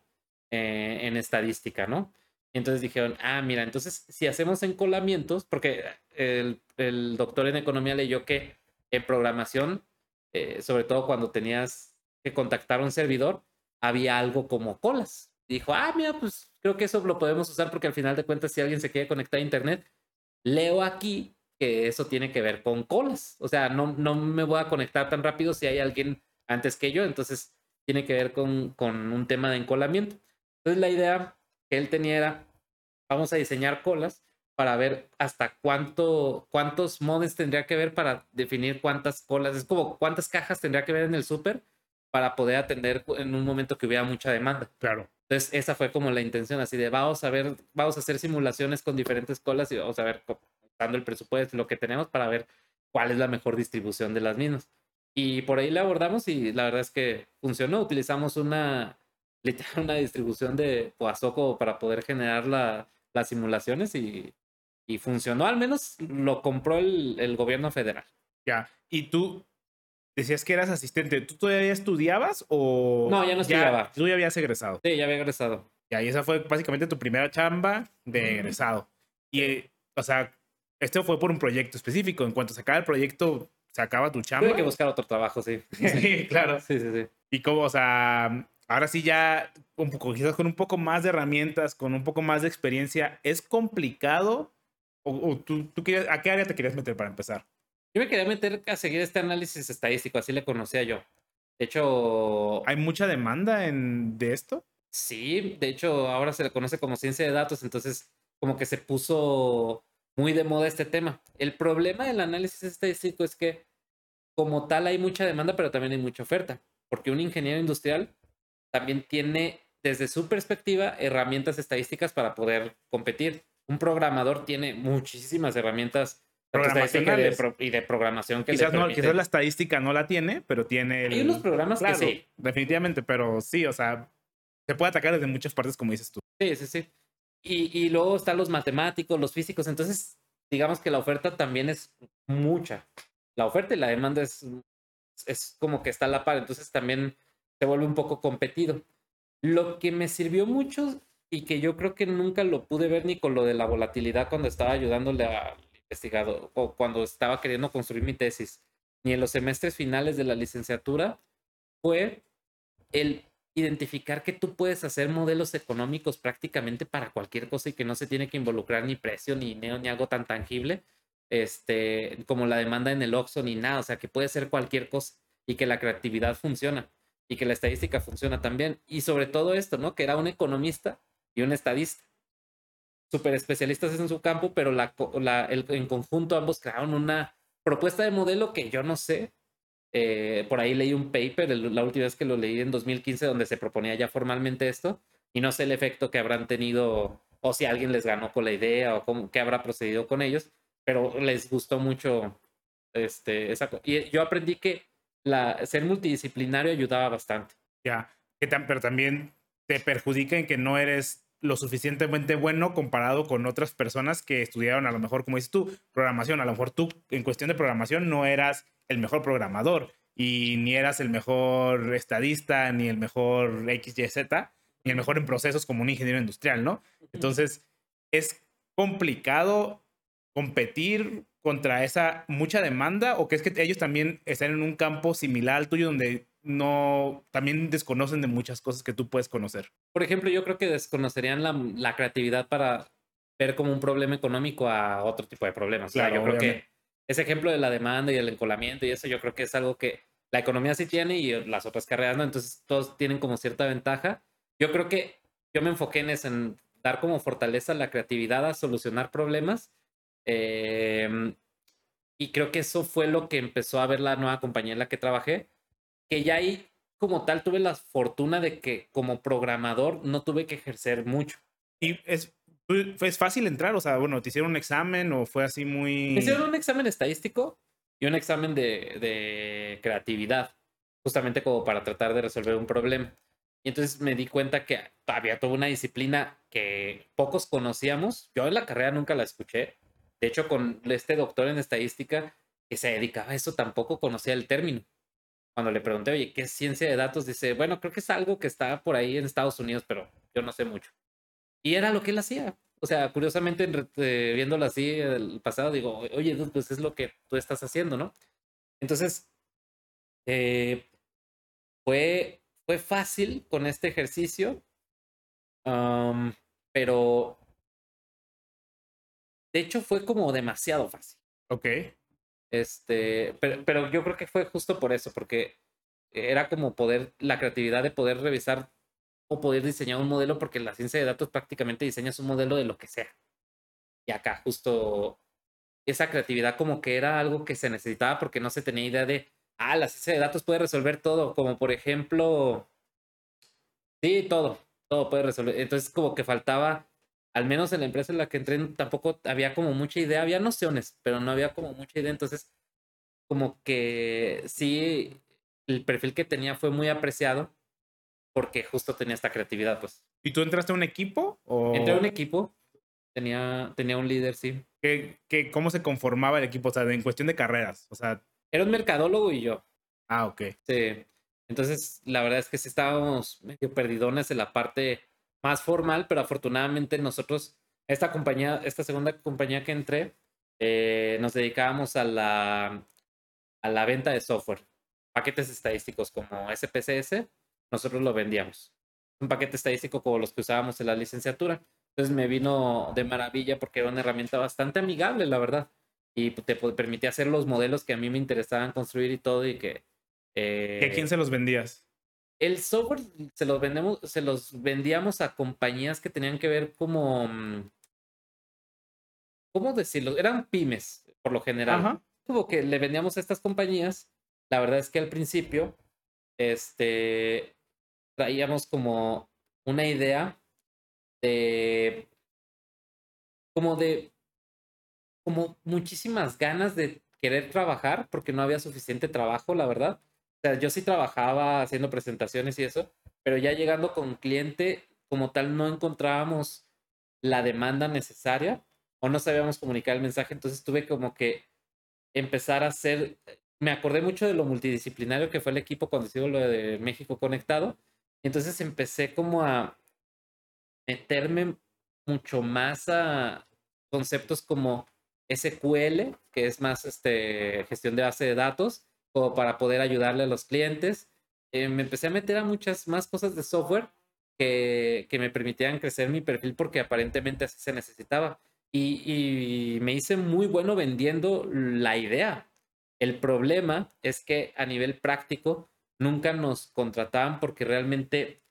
eh, en estadística, ¿no? Y entonces dijeron, ah, mira, entonces si hacemos encolamientos, porque el, el doctor en economía leyó que en programación, eh, sobre todo cuando tenías que contactar a un servidor, había algo como colas. Y dijo, ah, mira, pues creo que eso lo podemos usar porque al final de cuentas, si alguien se quiere conectar a Internet, leo aquí que eso tiene que ver con colas. O sea, no, no me voy a conectar tan rápido si hay alguien antes que yo, entonces tiene que ver con, con un tema de encolamiento. Entonces la idea que él tenía era, vamos a diseñar colas para ver hasta cuánto, cuántos modes tendría que ver para definir cuántas colas, es como cuántas cajas tendría que ver en el súper para poder atender en un momento que hubiera mucha demanda. Claro. Entonces, esa fue como la intención, así de vamos a ver, vamos a hacer simulaciones con diferentes colas y vamos a ver dando el presupuesto, lo que tenemos para ver cuál es la mejor distribución de las mismas. Y por ahí la abordamos y la verdad es que funcionó. Utilizamos una, una distribución de Poasoco para poder generar la, las simulaciones y, y, funcionó. Al menos lo compró el, el, gobierno federal. Ya. ¿Y tú decías que eras asistente? ¿Tú todavía estudiabas o...? No, ya no estudiaba. ¿Tú ya habías egresado? Sí, ya había egresado. Ya, y esa fue básicamente tu primera chamba de egresado. Y, o sea, esto fue por un proyecto específico. En cuanto se acaba el proyecto, se acaba tu chamba. Tuve que buscar otro trabajo, sí. sí, claro. Sí, sí, sí. Y como, o sea, ahora sí ya, un poco, quizás con un poco más de herramientas, con un poco más de experiencia, ¿es complicado? ¿O, tú, tú querías, a qué área te querías meter para empezar? Yo me quería meter a seguir este análisis estadístico, así le conocía yo. De hecho... ¿Hay mucha demanda en, de esto? Sí, de hecho ahora se le conoce como ciencia de datos, entonces como que se puso muy de moda este tema. El problema del análisis estadístico es que como tal hay mucha demanda, pero también hay mucha oferta, porque un ingeniero industrial también tiene desde su perspectiva herramientas estadísticas para poder competir. Un programador tiene muchísimas herramientas y de, programación que quizás, no, quizás la estadística no la tiene, pero tiene... Hay unos programas que sí. Definitivamente, pero sí, o sea, se puede atacar desde muchas partes, como dices tú. Sí, sí, sí. Y, luego están los matemáticos, los físicos. Entonces, digamos que la oferta también es mucha. La oferta y la demanda es, es como que está a la par. Entonces también se vuelve un poco competido. Lo que me sirvió mucho y que yo creo que nunca lo pude ver ni con lo de la volatilidad cuando estaba ayudándole al investigado o cuando estaba queriendo construir mi tesis, ni en los semestres finales de la licenciatura, fue el identificar que tú puedes hacer modelos económicos prácticamente para cualquier cosa y que no se tiene que involucrar ni precio, ni dinero, ni algo tan tangible, este, como la demanda en el OXO, ni nada. O sea, que puede ser cualquier cosa y que la creatividad funciona y que la estadística funciona también. Y sobre todo esto, ¿no? Que era un economista y un estadista. Súper especialistas en su campo, pero en conjunto ambos crearon una propuesta de modelo que yo no sé eh, por ahí leí un paper, la última vez que lo leí en 2015, donde se proponía ya formalmente esto, y no sé el efecto que habrán tenido, o si alguien les ganó con la idea, o cómo, qué habrá procedido con ellos, pero les gustó mucho este, esa Y yo aprendí que ser multidisciplinario ayudaba bastante. Ya, pero también te perjudica en que no eres lo suficientemente bueno comparado con otras personas que estudiaron a lo mejor, como dices tú, programación. A lo mejor tú en cuestión de programación no eras el mejor programador y ni eras el mejor estadista, ni el mejor XYZ, ni el mejor en procesos como un ingeniero industrial, ¿no? Entonces, es complicado competir contra esa mucha demanda o que es que ellos también están en un campo similar al tuyo donde no, también desconocen de muchas cosas que tú puedes conocer? Por ejemplo, yo creo que desconocerían la, la creatividad para ver como un problema económico a otro tipo de problemas. Claro, yo creo que ese ejemplo de la demanda y el encolamiento y eso, yo creo que es algo que la economía sí tiene y las otras carreras no, entonces todos tienen como cierta ventaja. Yo creo que yo me enfoqué en eso, en dar como fortaleza la creatividad a solucionar problemas. Em, y creo que eso fue lo que empezó a ver la nueva compañía en la que trabajé, que ya ahí como tal tuve la fortuna de que como programador no tuve que ejercer mucho. Y es ¿Fue fácil entrar? O sea, bueno, ¿te hicieron un examen o fue así muy...? Me hicieron un examen estadístico y un examen de, de creatividad, justamente como para tratar de resolver un problema. Y entonces me di cuenta que había toda una disciplina que pocos conocíamos. Yo en la carrera nunca la escuché. De hecho, con este doctor en estadística que se dedicaba a eso, tampoco conocía el término. Cuando le pregunté, oye, ¿qué es ciencia de datos? Dice, bueno, creo que es algo que está por ahí en Estados Unidos, pero yo no sé mucho. Y era lo que él hacía. O sea, curiosamente, eh, viéndolo así el pasado, digo, oye, pues es lo que tú estás haciendo, ¿no? Entonces, eh, fue, fue fácil con este ejercicio, pero de hecho fue como demasiado fácil. Ok. Este, pero, pero yo creo que fue justo por eso, porque era como poder, la creatividad de poder revisar o poder diseñar un modelo, porque la ciencia de datos prácticamente diseñas un modelo de lo que sea. Y acá justo esa creatividad como que era algo que se necesitaba porque no se tenía idea de, ah, la ciencia de datos puede resolver todo, como por ejemplo, sí, todo, todo puede resolver. Entonces como que faltaba, al menos en la empresa en la que entré, tampoco había como mucha idea, había nociones, pero no había como mucha idea. Entonces, como que sí, el perfil que tenía fue muy apreciado porque justo tenía esta creatividad, pues. ¿Y tú entraste a un equipo? O... Entré a un equipo, tenía, tenía un líder, sí. ¿Qué, qué, cómo se conformaba el equipo? O sea, en cuestión de carreras, o sea... Era un mercadólogo y yo. Ah, ok. Sí. Entonces, la verdad es que sí estábamos medio perdidones en la parte más formal, pero afortunadamente nosotros, esta compañía, esta segunda compañía que entré, eh, nos dedicábamos a la, a la venta de software, paquetes estadísticos como SPSS nosotros lo vendíamos. Un paquete estadístico como los que usábamos en la licenciatura. Entonces me vino de maravilla porque era una herramienta bastante amigable, la verdad. Y te permitía hacer los modelos que a mí me interesaban construir y todo y que... Eh, ¿Y a quién se los vendías? El software se los, vendemos, se los vendíamos a compañías que tenían que ver como... Mm, ¿Cómo decirlo? Eran pymes, por lo general. Como que le vendíamos a estas compañías. La verdad es que al principio, este, traíamos como una idea de como de como muchísimas ganas de querer trabajar porque no había suficiente trabajo, la verdad. Sea, yo sí trabajaba haciendo presentaciones y eso, pero ya llegando con cliente como tal no encontrábamos la demanda necesaria o no sabíamos comunicar el mensaje, entonces tuve como que empezar a hacer, me acordé mucho de lo multidisciplinario que fue el equipo cuando hicimos lo de México Conectado entonces empecé como a meterme mucho más a conceptos como SQL, que es más este, gestión de base de datos, para poder ayudarle a los clientes. Eh, me empecé a meter a muchas más cosas de software que, que me permitían crecer mi perfil porque aparentemente así se necesitaba. Y, y me hice muy bueno vendiendo la idea. El problema es que a nivel práctico nunca nos contrataban porque realmente,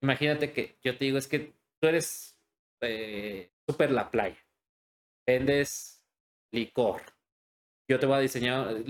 imagínate que yo te digo, es que tú eres eh, súper la playa, vendes licor, yo te voy a diseñar,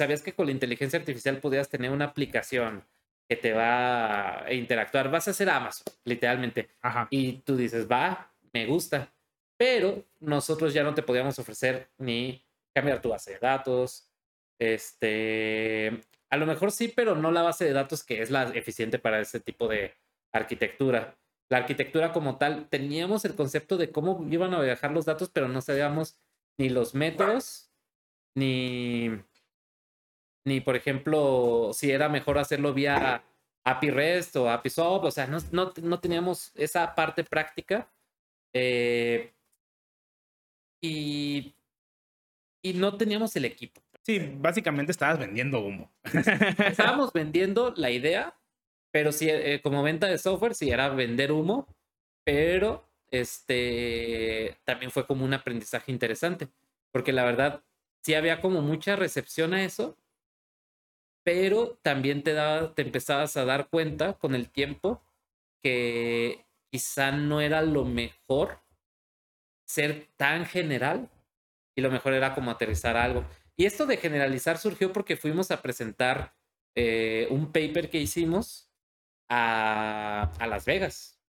¿sabías que con la inteligencia artificial podías tener una aplicación que te va a interactuar? Vas a hacer Amazon, literalmente. Y tú dices, va, me gusta. Pero nosotros ya no te podíamos ofrecer ni cambiar tu base de datos, este, a lo mejor sí, pero no la base de datos que es la eficiente para ese tipo de arquitectura. La arquitectura como tal, teníamos el concepto de cómo iban a viajar los datos, pero no sabíamos ni los métodos, ni, ni por ejemplo, si era mejor hacerlo vía API REST o API SOAP, o sea, no, no, teníamos esa parte práctica. Eh, y y no teníamos el equipo. Sí, básicamente estabas vendiendo humo. Estábamos vendiendo la idea, pero sí, eh, como venta de software, sí era vender humo, pero este también fue como un aprendizaje interesante, porque la verdad sí había como mucha recepción a eso, pero también te, empezabas a dar cuenta con el tiempo que quizá no era lo mejor ser tan general y lo mejor era como aterrizar algo. Y esto de generalizar surgió porque fuimos a presentar eh, un paper que hicimos a, Las Vegas.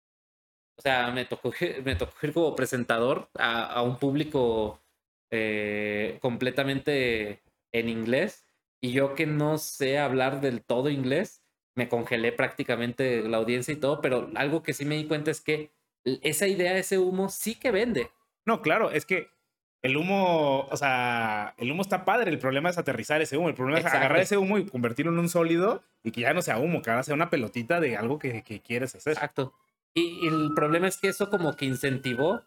O sea, me tocó, me tocó ir como presentador a, a un público eh, completamente en inglés. Y yo que no sé hablar del todo inglés, me congelé prácticamente la audiencia y todo, pero algo que sí me di cuenta es que esa idea, ese humo, sí que vende. No, claro, es que el humo, o sea, el humo está padre, el problema es aterrizar ese humo, el problema es agarrar ese humo y convertirlo en un sólido y que ya no sea humo, que ahora sea una pelotita de algo que, que quieres hacer. Exacto. Y, y, el problema es que eso como que incentivó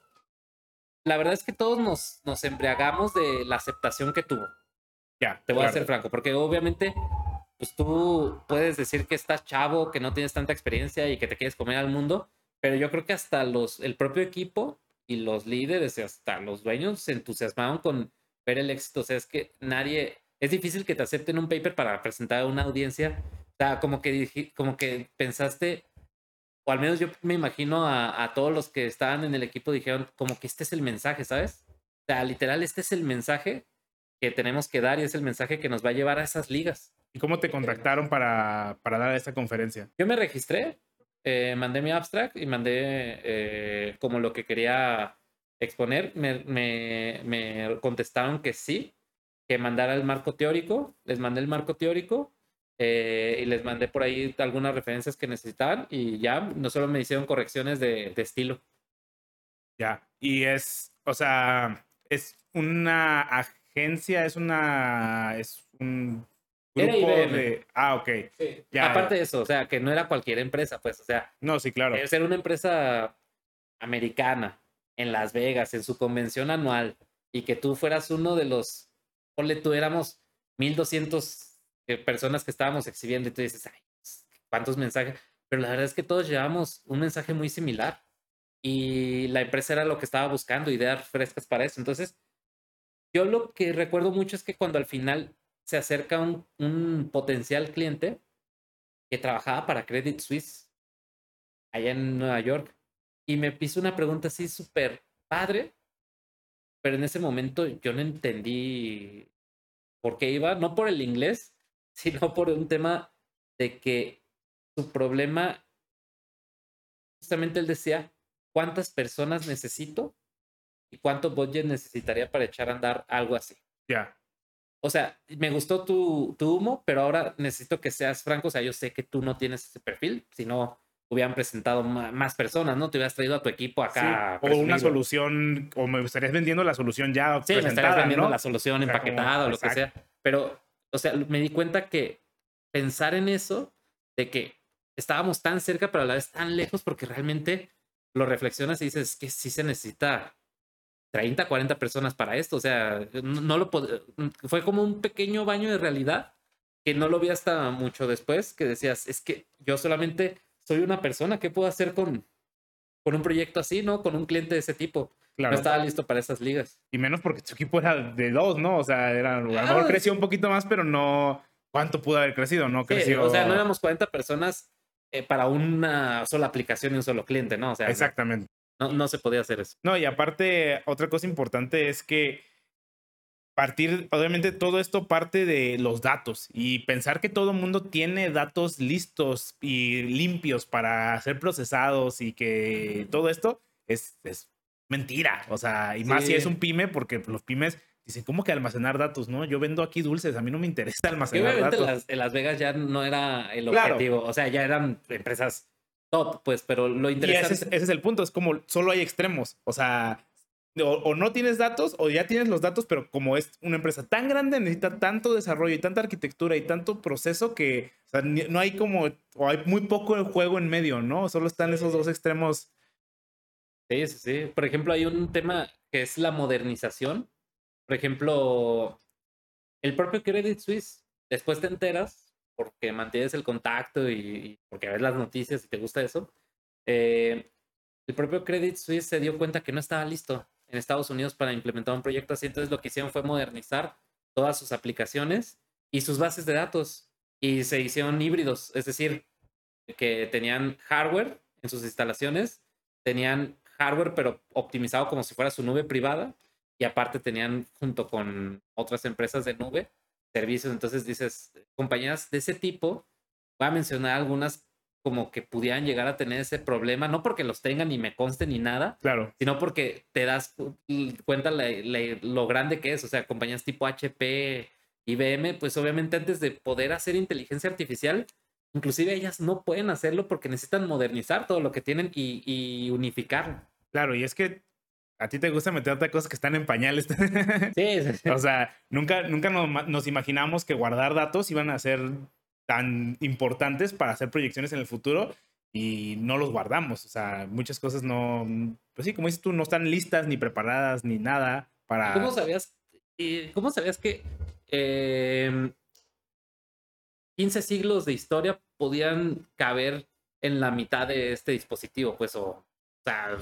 la verdad es que todos nos, nos embriagamos de la aceptación que tuvo. Ya. Te voy a ser franco, porque obviamente, pues tú puedes decir que estás chavo, que no tienes tanta experiencia y que te quieres comer al mundo, pero yo creo que hasta los, el propio equipo y los líderes y hasta los dueños se entusiasmaron con ver el éxito. O sea, es que nadie, es difícil que te acepten un paper para presentar a una audiencia. O sea, como que, como que pensaste, o al menos yo me imagino a, todos los que estaban en el equipo dijeron como que este es el mensaje, ¿sabes? O sea, literal, este es el mensaje que tenemos que dar y es el mensaje que nos va a llevar a esas ligas. ¿Y cómo te contactaron para, para dar esta conferencia? Yo me registré, eh, mandé mi abstract y mandé eh, como lo que quería exponer. Me, me, me contestaron que sí, que mandara el marco teórico. Les mandé el marco teórico eh, y les mandé por ahí algunas referencias que necesitaban y ya no solo me hicieron correcciones de, de estilo. Ya, y es, o sea, es una agencia, es una, es un grupo de... Ah, ok. Ya, Aparte de eso, o sea, que no era cualquier empresa, pues, o sea... No, sí, claro. Ser una empresa americana en Las Vegas, en su convención anual, y que tú fueras uno de los, ponle tú, éramos 1200 personas que estábamos exhibiendo y tú dices, ay, pues, ¿cuántos mensajes? Pero la verdad es que todos llevamos un mensaje muy similar y la empresa era lo que estaba buscando, ideas frescas para eso. Entonces, yo lo que recuerdo mucho es que cuando al final se acerca un, potencial cliente que trabajaba para Credit Suisse allá en Nueva York y me piso una pregunta así súper padre, pero en ese momento yo no entendí por qué iba, no por el inglés, sino por un tema de que su problema, justamente él decía, ¿cuántas personas necesito y cuánto budget necesitaría para echar a andar algo así? Ya. O sea, me gustó tu, tu humo, pero ahora necesito que seas franco. O sea, yo sé que tú no tienes ese perfil, si no hubieran presentado más personas, ¿no? Te hubieras traído a tu equipo acá. o una solución, o me estarías vendiendo la solución ya. Sí, me estarías vendiendo la solución empaquetada o lo que sea. Pero o sea, me di cuenta que pensar en eso, de que estábamos tan cerca, pero a la vez tan lejos, porque realmente lo reflexionas y dices que sí se necesita 30, 40 personas para esto. O sea, no, lo fue como un pequeño baño de realidad que no lo vi hasta mucho después, que decías, es que yo solamente soy una persona, ¿qué puedo hacer con, con un proyecto así, no? Con un cliente de ese tipo. No estaba listo para esas ligas. Y menos porque su equipo era de dos, ¿no? O sea, era, a lo mejor ah, creció un poquito más, pero no. ¿Cuánto pudo haber crecido? No creció. o sea, no éramos 40 personas eh, para una sola aplicación y un solo cliente, ¿no? O sea, Exactamente. No, no se podía hacer eso. No, y aparte, otra cosa importante es que partir, obviamente todo esto parte de los datos y pensar que todo el mundo tiene datos listos y limpios para ser procesados y que todo esto es, es mentira. O sea, y más si es un pyme, porque los pymes dicen, ¿cómo que almacenar datos? No, yo vendo aquí dulces, a mí no me interesa almacenar datos. Las, en Las Vegas ya no era el objetivo, o sea, ya eran empresas pues, pero lo interesante. ese es, el punto, es como solo hay extremos. O sea, o, no tienes datos o ya tienes los datos, pero como es una empresa tan grande, necesita tanto desarrollo y tanta arquitectura y tanto proceso que no hay como, o hay muy poco juego en medio, ¿no? Solo están esos dos extremos Sí, sí, sí. Por ejemplo, hay un tema que es la modernización por ejemplo, el propio Credit Suisse, después te enteras, porque mantienes el contacto y, porque ves las noticias y te gusta eso, eh, el propio Credit Suisse se dio cuenta que no estaba listo en Estados Unidos para implementar un proyecto así, entonces lo que hicieron fue modernizar todas sus aplicaciones y sus bases de datos y se hicieron híbridos, es decir, que tenían hardware en sus instalaciones, tenían hardware pero optimizado como si fuera su nube privada y aparte tenían junto con otras empresas de nube servicios. Entonces dices, compañías de ese tipo, voy a mencionar algunas como que pudieran llegar a tener ese problema, no porque los tengan ni me conste ni nada, claro. sino porque te das cuenta lo grande que es. O sea, compañías tipo HP, IBM, pues obviamente antes de poder hacer inteligencia artificial, inclusive ellas no pueden hacerlo porque necesitan modernizar todo lo que tienen y, y unificarlo. Claro, y es que a ti te gusta meterte cosas que están en pañales. Sí, sí, O sea, nunca, nunca nos, imaginamos que guardar datos iban a ser tan importantes para hacer proyecciones en el futuro y no los guardamos. O sea, muchas cosas no, pues sí, como dices tú, no están listas ni preparadas ni nada para... ¿Cómo sabías, cómo sabías que 15 em, siglos de historia podían caber en la mitad de este dispositivo? Pues, o, o sea,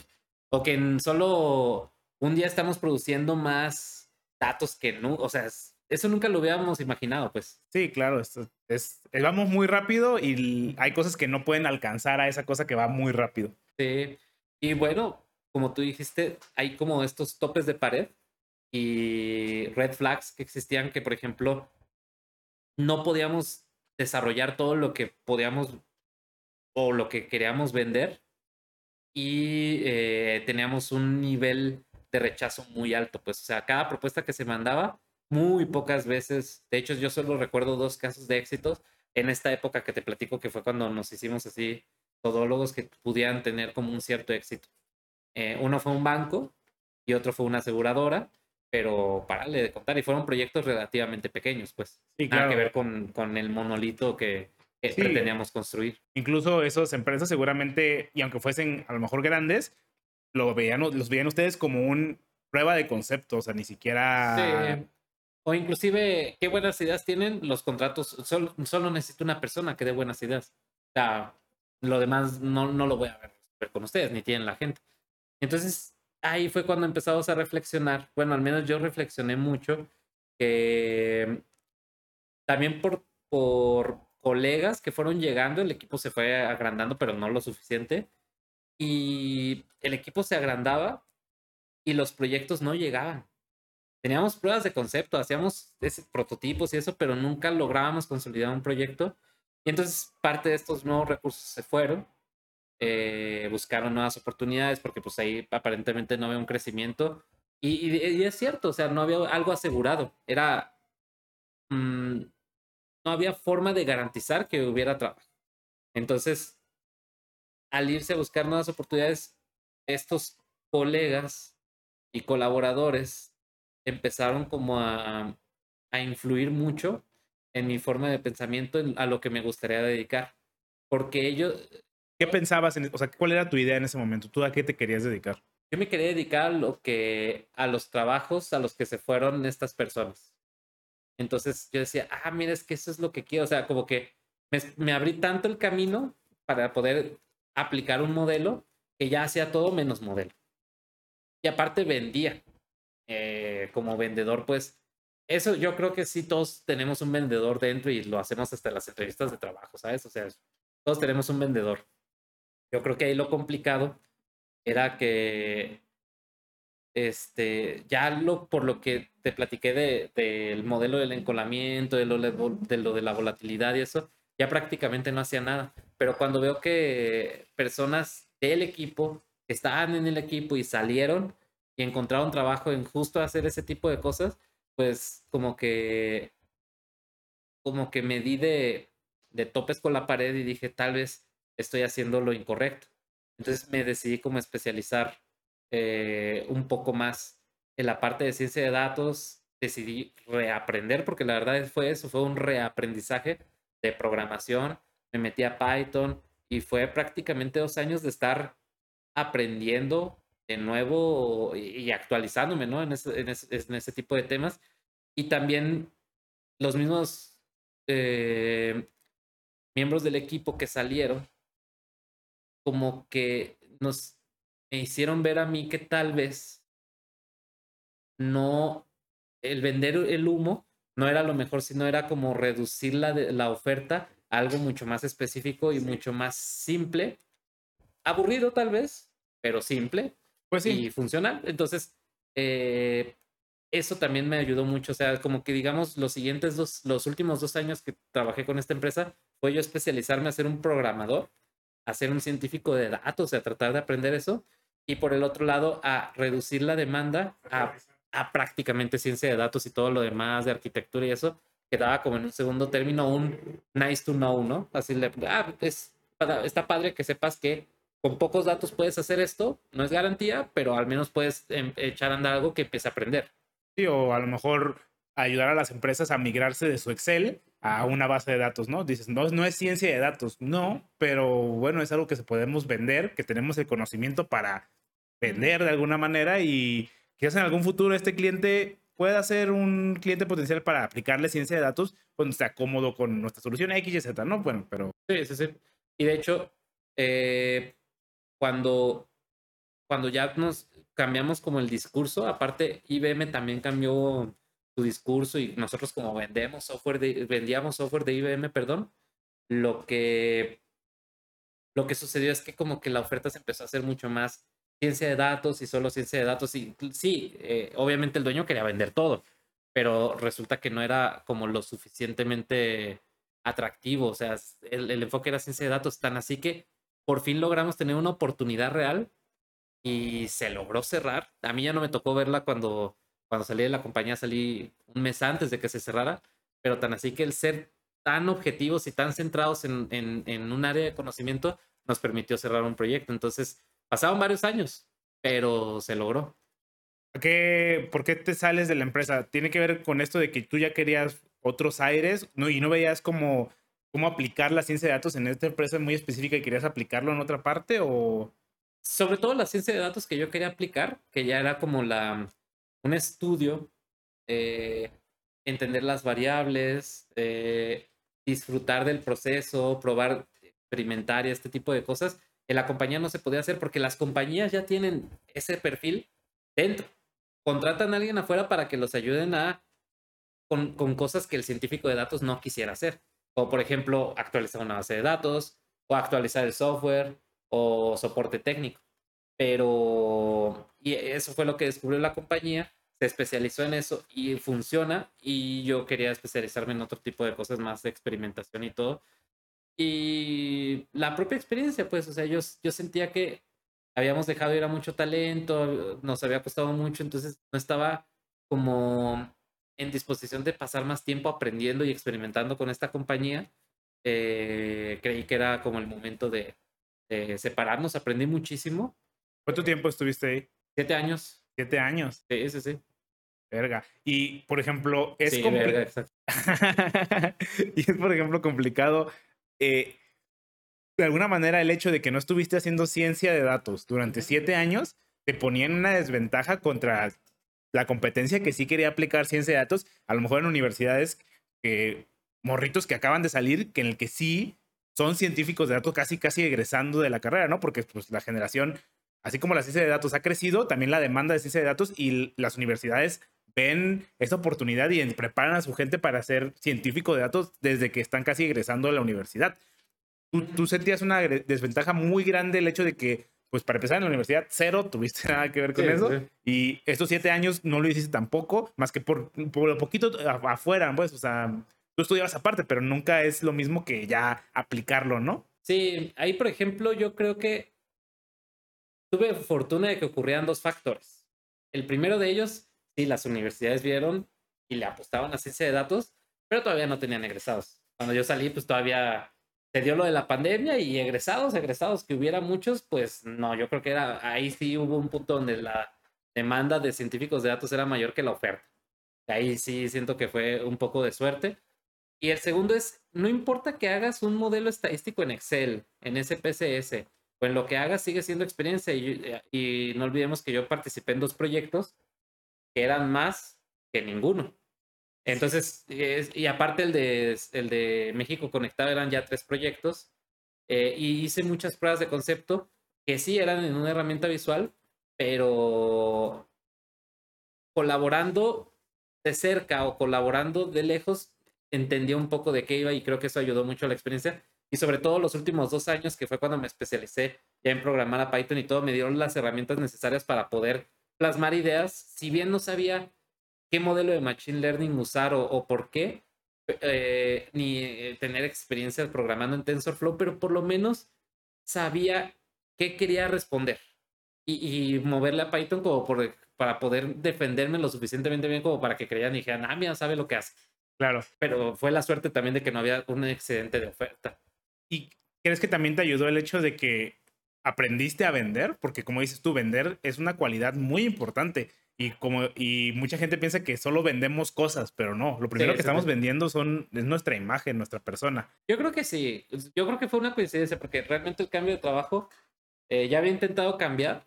o que en solo un día estamos produciendo más datos que no, o sea, eso nunca lo habíamos imaginado, pues. Sí, claro, esto es, vamos muy rápido y hay cosas que no pueden alcanzar a esa cosa que va muy rápido. Sí, y bueno, como tú dijiste, hay como estos topes de pared y red flags que existían que, por ejemplo, no podíamos desarrollar todo lo que podíamos o lo que queríamos vender y eh, teníamos un nivel de rechazo muy alto. Pues, o sea, cada propuesta que se mandaba, muy pocas veces, de hecho, yo solo recuerdo dos casos de éxitos en esta época que te platico que fue cuando nos hicimos así todólogos que pudieran tener como un cierto éxito. Eh, uno fue un banco y otro fue una aseguradora, pero parale de contar, y fueron proyectos relativamente pequeños, pues. Sí, claro. Nada que ver con, con el monolito que, que pretendíamos construir. Incluso esas empresas seguramente, y aunque fuesen a lo mejor grandes, lo veían, los veían ustedes como un prueba de concepto, o sea, ni siquiera... Sí. O inclusive, qué buenas ideas tienen los contratos. Solo, solo necesito una persona que dé buenas ideas. O sea, lo demás no, no lo voy a ver, ver con ustedes, ni tienen la gente. Entonces, ahí fue cuando empezamos a reflexionar. Bueno, al menos yo reflexioné mucho que también por, por colegas que fueron llegando, el equipo se fue agrandando, pero no lo suficiente. Y el equipo se agrandaba y los proyectos no llegaban. Teníamos pruebas de concepto, hacíamos prototipos y eso, pero nunca lográbamos consolidar un proyecto. Y entonces parte de estos nuevos recursos se fueron, eh, buscaron nuevas oportunidades porque pues ahí aparentemente no había un crecimiento. Y, y, es cierto, o sea, no había algo asegurado. Era, mm, no había forma de garantizar que hubiera trabajo. Entonces, al irse a buscar nuevas oportunidades, estos colegas y colaboradores empezaron como a, a influir mucho en mi forma de pensamiento, a lo que me gustaría dedicar. Porque ellos... ¿Qué pensabas? En, o sea, ¿cuál era tu idea en ese momento? ¿Tú a qué te querías dedicar? Yo me quería dedicar a, lo que, a los trabajos a los que se fueron estas personas. Entonces yo decía, ah, mira, es que eso es lo que quiero. O sea, como que me, abrí tanto el camino para poder aplicar un modelo que ya hacía todo menos modelo. Y aparte vendía. Eh, como vendedor, pues eso yo creo que sí, todos tenemos un vendedor dentro y lo hacemos hasta las entrevistas de trabajo, ¿sabes? O sea, todos tenemos un vendedor. Yo creo que ahí lo complicado era que este, ya lo, por lo que te platiqué del de, modelo del encolamiento, de lo, de lo de la volatilidad y eso, ya prácticamente no hacía nada. Pero cuando veo que personas del equipo que estaban en el equipo y salieron y encontraron trabajo en justo hacer ese tipo de cosas, pues como que como que me di de, de topes con la pared y dije, tal vez estoy haciendo lo incorrecto. Entonces me decidí como especializar eh, un poco más en la parte de ciencia de datos, decidí reaprender, porque la verdad fue eso, fue un reaprendizaje de programación, me metí a Python y fue prácticamente dos años de estar aprendiendo de nuevo y, actualizándome, ¿no? En ese, en, ese, tipo de temas. Y también los mismos eh, miembros del equipo que salieron, como que nos me hicieron ver a mí que tal vez no, el vender el humo no era lo mejor, sino era como reducir la, la oferta a algo mucho más específico y mucho más simple. Aburrido tal vez, pero simple. Pues sí. Y funcional. Entonces, eh, eso también me ayudó mucho. O sea, como que digamos, los siguientes dos, los últimos dos años que trabajé con esta empresa, fue yo especializarme a ser un programador, a ser un científico de datos, a tratar de aprender eso. Y por el otro lado, a reducir la demanda a, a prácticamente ciencia de datos y todo lo demás de arquitectura y eso, quedaba como en un segundo término un nice to know, ¿no? Así le, ah, es, está padre que sepas que con pocos datos puedes hacer esto, no es garantía, pero al menos puedes em, echar a andar algo que empiece a aprender. Sí, o a lo mejor ayudar a las empresas a migrarse de su Excel a una base de datos, ¿no? Dices, no, no es ciencia de datos, no, pero bueno, es algo que se podemos vender, que tenemos el conocimiento para vender de alguna manera y quizás en algún futuro este cliente pueda ser un cliente potencial para aplicarle ciencia de datos cuando esté cómodo con nuestra solución X y Z, ¿no? Bueno, pero... Sí, sí, sí. Y de hecho, eh, cuando, cuando ya nos cambiamos como el discurso, aparte IBM también cambió su discurso y nosotros como vendemos software vendíamos software de IBM, perdón, lo que, lo que sucedió es que como que la oferta se empezó a hacer mucho más ciencia de datos y solo ciencia de datos. Y sí, eh, obviamente el dueño quería vender todo, pero resulta que no era como lo suficientemente atractivo. O sea, el, el enfoque era ciencia de datos tan así que por fin logramos tener una oportunidad real y se logró cerrar. A mí ya no me tocó verla cuando, cuando salí de la compañía, salí un mes antes de que se cerrara, pero tan así que el ser tan objetivos y tan centrados en, en, en un área de conocimiento nos permitió cerrar un proyecto. Entonces, pasaron varios años, pero se logró. ¿Por qué, ¿Por qué te sales de la empresa? ¿Tiene que ver con esto de que tú ya querías otros aires no, y no veías como cómo aplicar la ciencia de datos en esta empresa muy específica y querías aplicarlo en otra parte o sobre todo la ciencia de datos que yo quería aplicar, que ya era como la un estudio, eh, entender las variables, eh, disfrutar del proceso, probar, experimentar y este tipo de cosas, en la compañía no se podía hacer porque las compañías ya tienen ese perfil dentro. Contratan a alguien afuera para que los ayuden a con, con cosas que el científico de datos no quisiera hacer. O, por ejemplo, actualizar una base de datos, o actualizar el software, o soporte técnico. Pero y eso fue lo que descubrió la compañía, se especializó en eso y funciona. Y yo quería especializarme en otro tipo de cosas más de experimentación y todo. Y la propia experiencia, pues, o sea, yo, yo sentía que habíamos dejado ir a mucho talento, nos había costado mucho, entonces no estaba como en disposición de pasar más tiempo aprendiendo y experimentando con esta compañía, eh, creí que era como el momento de, separarnos. Aprendí muchísimo. ¿Cuánto tiempo estuviste ahí? Siete años. Siete años. Sí, sí, sí. Verga. Y, por ejemplo, es sí, verga, y es, por ejemplo, complicado. Eh, de alguna manera, el hecho de que no estuviste haciendo ciencia de datos durante siete años te ponía en una desventaja contra la competencia que sí quería aplicar ciencia de datos, a lo mejor en universidades que morritos que acaban de salir, que en el que sí son científicos de datos casi casi egresando de la carrera, ¿no? Porque pues la generación, así como la ciencia de datos ha crecido, también la demanda de ciencia de datos y las universidades ven esa oportunidad y preparan a su gente para ser científico de datos desde que están casi egresando de la universidad. Tú, tú sentías una desventaja muy grande el hecho de que pues para empezar en la universidad, cero, tuviste nada que ver con eso. Y estos siete años no lo hiciste tampoco, más que por, por lo poquito afuera, pues, o sea, tú estudiabas aparte, pero nunca es lo mismo que ya aplicarlo, ¿no? Sí, ahí, por ejemplo, yo creo que tuve fortuna de que ocurrieran dos factores. El primero de ellos, sí, las universidades vieron y le apostaban a ciencia de datos, pero todavía no tenían egresados. Cuando yo salí, pues todavía se dio lo de la pandemia y egresados, egresados, que hubiera muchos, pues no, yo creo que era, ahí sí hubo un punto donde la demanda de científicos de datos era mayor que la oferta. Ahí sí siento que fue un poco de suerte. Y el segundo es, no importa que hagas un modelo estadístico en Excel, en SPSS en lo que hagas sigue siendo experiencia. Y, y no olvidemos que yo participé en dos proyectos que eran más que ninguno. Entonces, y aparte el de, el de México Conectado eran ya tres proyectos. Eh, y hice muchas pruebas de concepto que sí eran en una herramienta visual, pero colaborando de cerca o colaborando de lejos, entendía un poco de qué iba y creo que eso ayudó mucho a la experiencia. Y sobre todo los últimos dos años, que fue cuando me especialicé ya en programar a Python y todo, me dieron las herramientas necesarias para poder plasmar ideas. Si bien no sabía qué modelo de Machine Learning usar o, por qué, eh, ni eh, tener experiencia programando en TensorFlow, pero por lo menos sabía qué quería responder y, moverle a Python como por, para poder defenderme lo suficientemente bien como para que crean y dijeran, ah, mira, sabe lo que hace. Claro. Pero fue la suerte también de que no había un excedente de oferta. ¿Y crees que también te ayudó el hecho de que aprendiste a vender? Porque como dices tú, vender es una cualidad muy importante. Y como y mucha gente piensa que solo vendemos cosas, pero no. Lo primero que estamos vendiendo son es nuestra imagen, nuestra persona. Yo creo que sí. Yo creo que fue una coincidencia porque realmente el cambio de trabajo eh, ya había intentado cambiar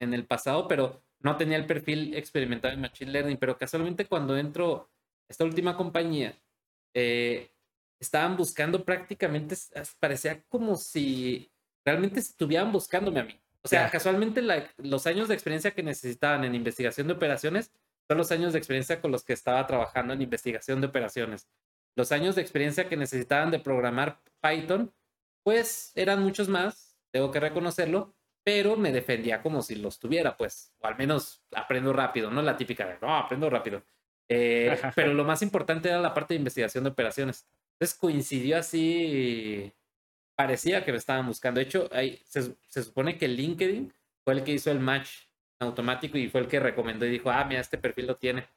en el pasado, pero no tenía el perfil experimentado en Machine Learning. Pero casualmente cuando entro a esta última compañía, eh, estaban buscando prácticamente, parecía como si realmente estuvieran buscándome a mí. O sea, casualmente los años de experiencia que necesitaban en investigación de operaciones son los años de experiencia con los que estaba trabajando en investigación de operaciones. Los años de experiencia que necesitaban de programar Python, pues eran muchos más, tengo que reconocerlo, pero me defendía como si los tuviera, pues, o al menos aprendo rápido, no la típica de, no, aprendo rápido. Eh, pero lo más importante era la parte de investigación de operaciones. Entonces coincidió así, parecía que me estaban buscando. De hecho, se, supone que LinkedIn fue el que hizo el match automático y fue el que recomendó y dijo, ah, mira, este perfil lo tiene.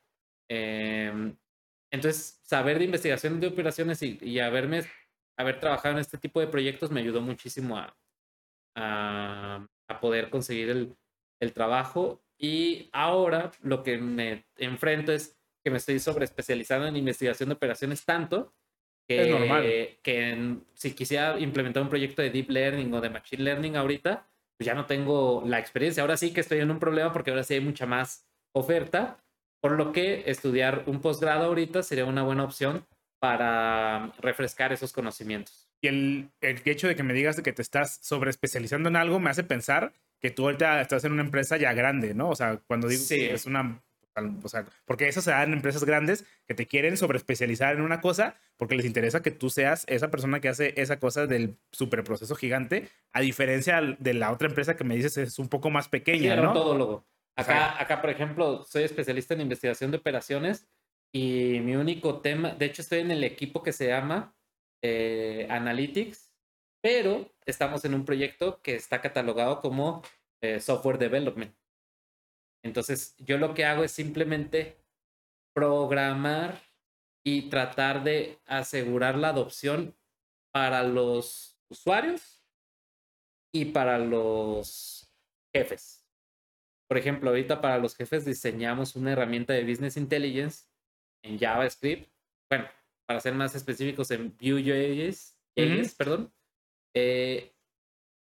Em, entonces, saber de investigación de operaciones y, haberme, haber trabajado en este tipo de proyectos me ayudó muchísimo a, a, poder conseguir el, el trabajo. Y ahora lo que me enfrento es que me estoy sobre especializando en investigación de operaciones tanto que, es normal. que si quisiera implementar un proyecto de deep learning o de machine learning ahorita, pues ya no tengo la experiencia. Ahora sí que estoy en un problema porque ahora sí hay mucha más oferta, por lo que estudiar un posgrado ahorita sería una buena opción para refrescar esos conocimientos. Y el, el hecho de que me digas que te estás sobre especializando en algo me hace pensar que tú ahorita estás en una empresa ya grande, ¿no? O sea, cuando digo sí. es una o sea, porque eso se da en empresas grandes que te quieren sobreespecializar en una cosa porque les interesa que tú seas esa persona que hace esa cosa del superproceso gigante, a diferencia de la otra empresa que me dices es un poco más pequeña, sí, ¿no? Todólogo. Acá, acá, por ejemplo, soy especialista en investigación de operaciones y mi único tema, de hecho estoy en el equipo que se llama eh, Analytics, pero estamos en un proyecto que está catalogado como eh, Software Development. Entonces, yo lo que hago es simplemente programar y tratar de asegurar la adopción para los usuarios y para los jefes. Por ejemplo, ahorita para los jefes diseñamos una herramienta de Business Intelligence en JavaScript. Bueno, para ser más específicos, en Vue.js, perdón, eh,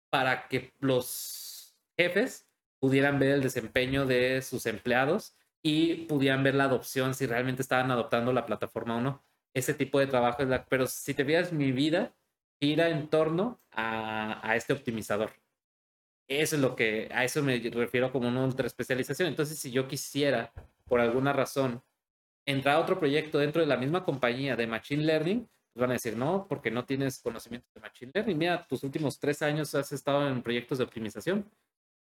para que los jefes pudieran ver el desempeño de sus empleados y pudieran ver la adopción, si realmente estaban adoptando la plataforma o no. Ese tipo de trabajo es la... Pero si te fijas, mi vida gira en torno a, este optimizador. Eso es lo que, a eso me refiero como una ultra especialización. Entonces, si yo quisiera, por alguna razón, entrar a otro proyecto dentro de la misma compañía de Machine Learning, pues van a decir, no, porque no tienes conocimiento de Machine Learning. Mira, tus últimos tres años has estado en proyectos de optimización.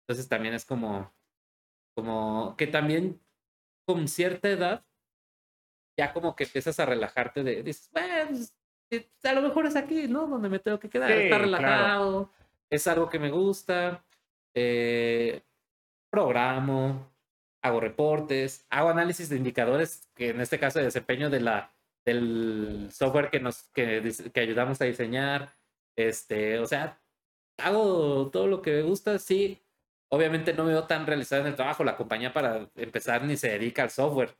Entonces también es como, como que también con cierta edad ya como que empiezas a relajarte de, dices, bueno, pues, eh, a lo mejor es aquí, ¿no? Donde me tengo que quedar, está relajado, es algo que me gusta, eh, programo, hago reportes, hago análisis de indicadores, que en este caso de desempeño de la, del software que nos que, que ayudamos a diseñar, este, o sea, hago todo lo que me gusta, sí, obviamente no me veo tan realizado en el trabajo. La compañía, para empezar, ni se dedica al software.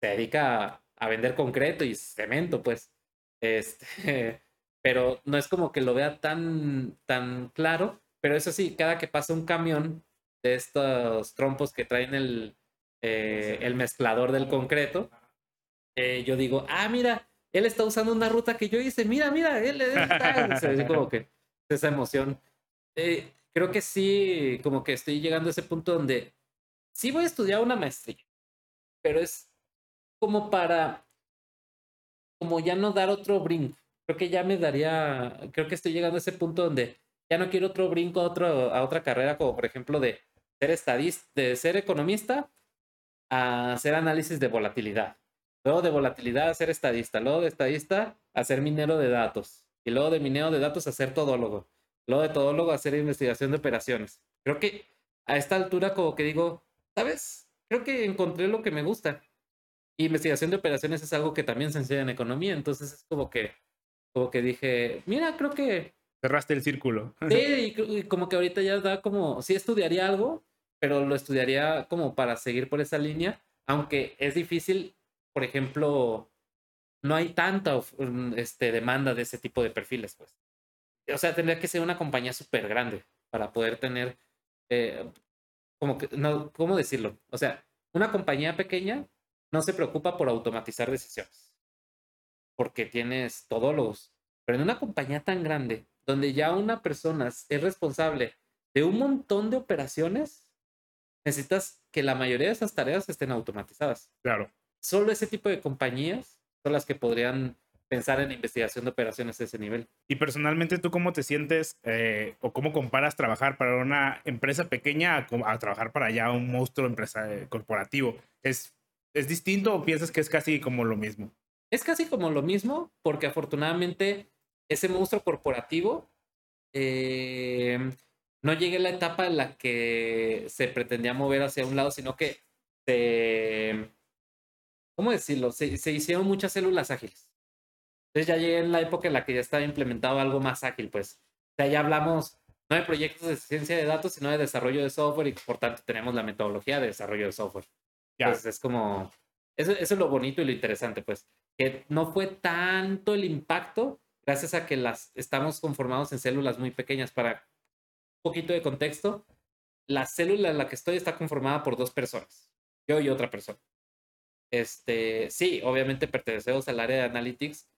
Se dedica a, vender concreto y cemento, pues. Este, pero no es como que lo vea tan, tan claro, pero eso sí, cada que pasa un camión de estos trompos que traen el, eh, el mezclador del concreto, eh, yo digo, ah, mira, él está usando una ruta que yo hice, mira, mira, él, está. Como que esa emoción. Eh, creo que sí, como que estoy llegando a ese punto donde sí voy a estudiar una maestría, pero es como para, como ya no dar otro brinco. Creo que ya me daría, creo que estoy llegando a ese punto donde ya no quiero otro brinco a, otro, a otra carrera, como por ejemplo de ser estadista, de ser economista a hacer análisis de volatilidad. Luego de volatilidad a ser estadista. Luego de estadista a ser minero de datos. Y luego de minero de datos a ser todólogo. Luego de todólogo a hacer investigación de operaciones. Creo que a esta altura como que digo, ¿sabes? Creo que encontré lo que me gusta. investigación de operaciones es algo que también se enseña en economía. Entonces es como que, como que dije, mira, creo que Cerraste el círculo. Sí, y, como que ahorita ya da como, sí estudiaría algo, pero lo estudiaría como para seguir por esa línea, aunque es difícil, por ejemplo, no hay tanta mm, este, demanda de ese tipo de perfiles, pues. O sea, tendría que ser una compañía súper grande para poder tener, eh, como que, no, ¿cómo decirlo? O sea, una compañía pequeña no se preocupa por automatizar decisiones, porque tienes todólogos, pero en una compañía tan grande donde ya una persona es responsable de un montón de operaciones, necesitas que la mayoría de esas tareas estén automatizadas. Claro. Solo ese tipo de compañías son las que podrían pensar en investigación de operaciones a ese nivel. Y personalmente, ¿tú cómo te sientes eh, o cómo comparas trabajar para una empresa pequeña a, trabajar para ya un monstruo empresa eh, corporativo? ¿Es, ¿Es distinto o piensas que es casi como lo mismo? Es casi como lo mismo porque afortunadamente ese monstruo corporativo eh, no llegué a la etapa en la que se pretendía mover hacia un lado, sino que se, ¿cómo decirlo? Se, hicieron muchas células ágiles. Entonces ya llegué en la época en la que ya estaba implementado algo más ágil, pues. O sea, ya hablamos no de proyectos de ciencia de datos, sino de desarrollo de software y por tanto tenemos la metodología de desarrollo de software. Entonces es como, eso, eso es lo bonito y lo interesante, pues, que no fue tanto el impacto gracias a que las estamos conformados en células muy pequeñas. Para un poquito de contexto, la célula en la que estoy está conformada por dos personas, yo y otra persona. Este, sí, obviamente pertenecemos al área de analytics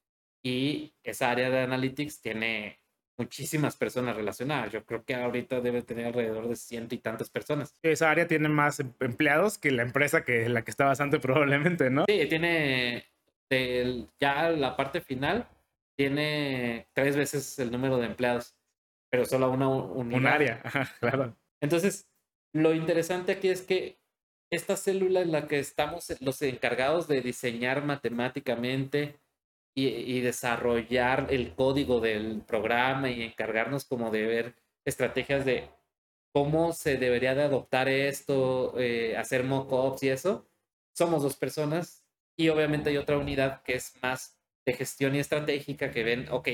y esa área de analytics tiene muchísimas personas relacionadas. Yo creo que ahorita debe tener alrededor de ciento y tantas personas. Esa área tiene más em, empleados que la empresa que la que está bastante probablemente, ¿no? Sí, tiene ya la parte final tiene tres veces el número de empleados, pero solo una unidad. Un área, claro. Entonces, lo interesante aquí es que esta célula en la que estamos los encargados de diseñar matemáticamente y, y, desarrollar el código del programa y encargarnos como de ver estrategias de cómo se debería de adoptar esto, eh, hacer mock-ups y eso, somos dos personas y obviamente hay otra unidad que es más de gestión y estratégica que ven, ok,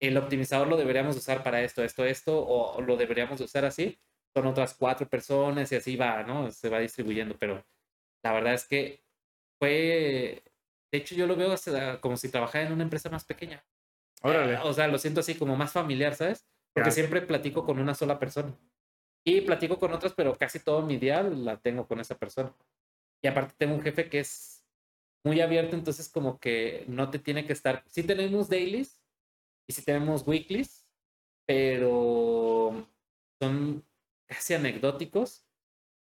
el optimizador lo deberíamos usar para esto, esto, esto, o lo deberíamos usar así, son otras cuatro personas y así va, ¿no? Se va distribuyendo, pero la verdad es que fue, de hecho yo lo veo como si trabajara en una empresa más pequeña. Órale. o sea, lo siento así como más familiar, ¿sabes? Porque siempre platico con una sola persona. Y platico con otras, pero casi todo mi día la tengo con esa persona. Y aparte tengo un jefe que es muy abierto, entonces como que no te tiene que estar. Sí tenemos dailies y sí tenemos weeklies, pero son casi anecdóticos.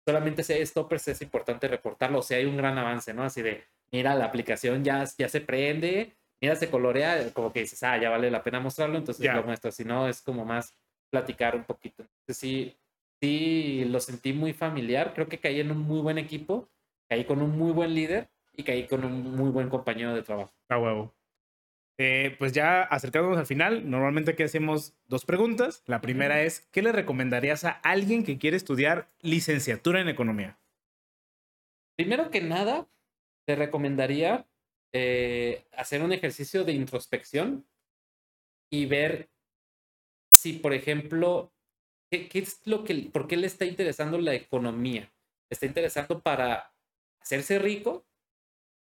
Solamente si hay stoppers es importante reportarlo, o sea, hay un gran avance, ¿no? Así de, mira, la aplicación ya, ya se prende, mira, se colorea, como que dices, ah, ya vale la pena mostrarlo, entonces lo muestro. Si no, es como más platicar un poquito. Entonces sí, sí, lo sentí muy familiar, creo que caí en un muy buen equipo, caí con un muy buen líder y caí con un muy buen compañero de trabajo. A huevo. Eh, pues ya acercándonos al final, normalmente aquí hacemos dos preguntas. La primera es, ¿qué le recomendarías a alguien que quiere estudiar licenciatura en economía? Primero que nada, te recomendaría eh, hacer un ejercicio de introspección y ver si, por ejemplo, ¿qué, qué es lo que, por qué le está interesando la economía. ¿Le está interesando para hacerse rico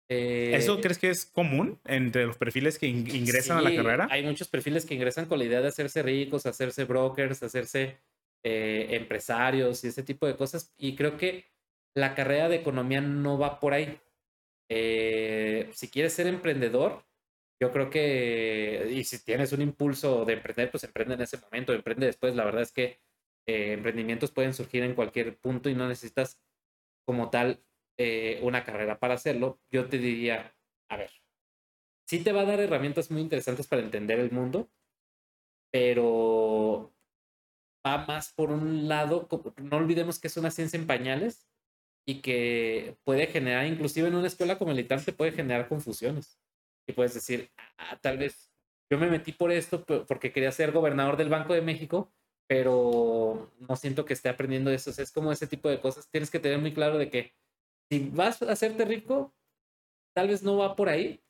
¿Eso crees que es común entre los perfiles que ingresan a la carrera? Hay muchos perfiles que ingresan con la idea de hacerse ricos, hacerse brokers, hacerse empresarios y ese tipo de cosas. Y creo que la carrera de economía no va por ahí. Si quieres ser emprendedor, yo creo que, y si tienes un impulso de emprender, pues emprende en ese momento, emprende después. La verdad es que eh, emprendimientos pueden surgir en cualquier punto y no necesitas como tal eh, una carrera para hacerlo. Yo te diría, a ver, sí te va a dar herramientas muy interesantes para entender el mundo, pero va más por un lado, no olvidemos que es una ciencia en pañales y que puede generar, inclusive en una escuela como te puede generar confusiones y puedes decir, ah, tal vez yo me metí por esto porque quería ser gobernador del Banco de México, pero no siento que esté aprendiendo eso. es como ese tipo de cosas. Tienes que tener muy claro de que si vas a hacerte rico, tal vez no va por ahí.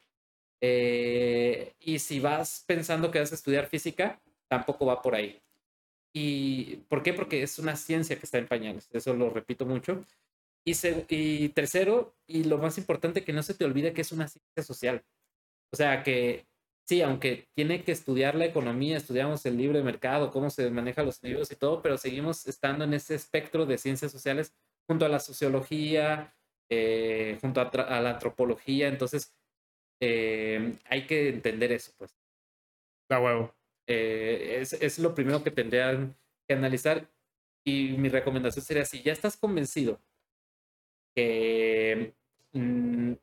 Eh, y si vas pensando que vas a estudiar física, tampoco va por ahí. ¿Y por qué? Porque es una ciencia que está en pañales. Eso lo repito mucho. Y, y tercero, y lo más importante, que no se te olvide que es una ciencia social. O sea que sí, aunque tiene que estudiar la economía, estudiamos el libre mercado, cómo se manejan los libros y todo, pero seguimos estando en ese espectro de ciencias sociales junto a la sociología, eh, junto a, la antropología. Entonces, eh, hay que entender eso, pues. Da huevo. Eh, es, es, lo primero que tendrían que analizar. Y mi recomendación sería, si ya estás convencido que mm,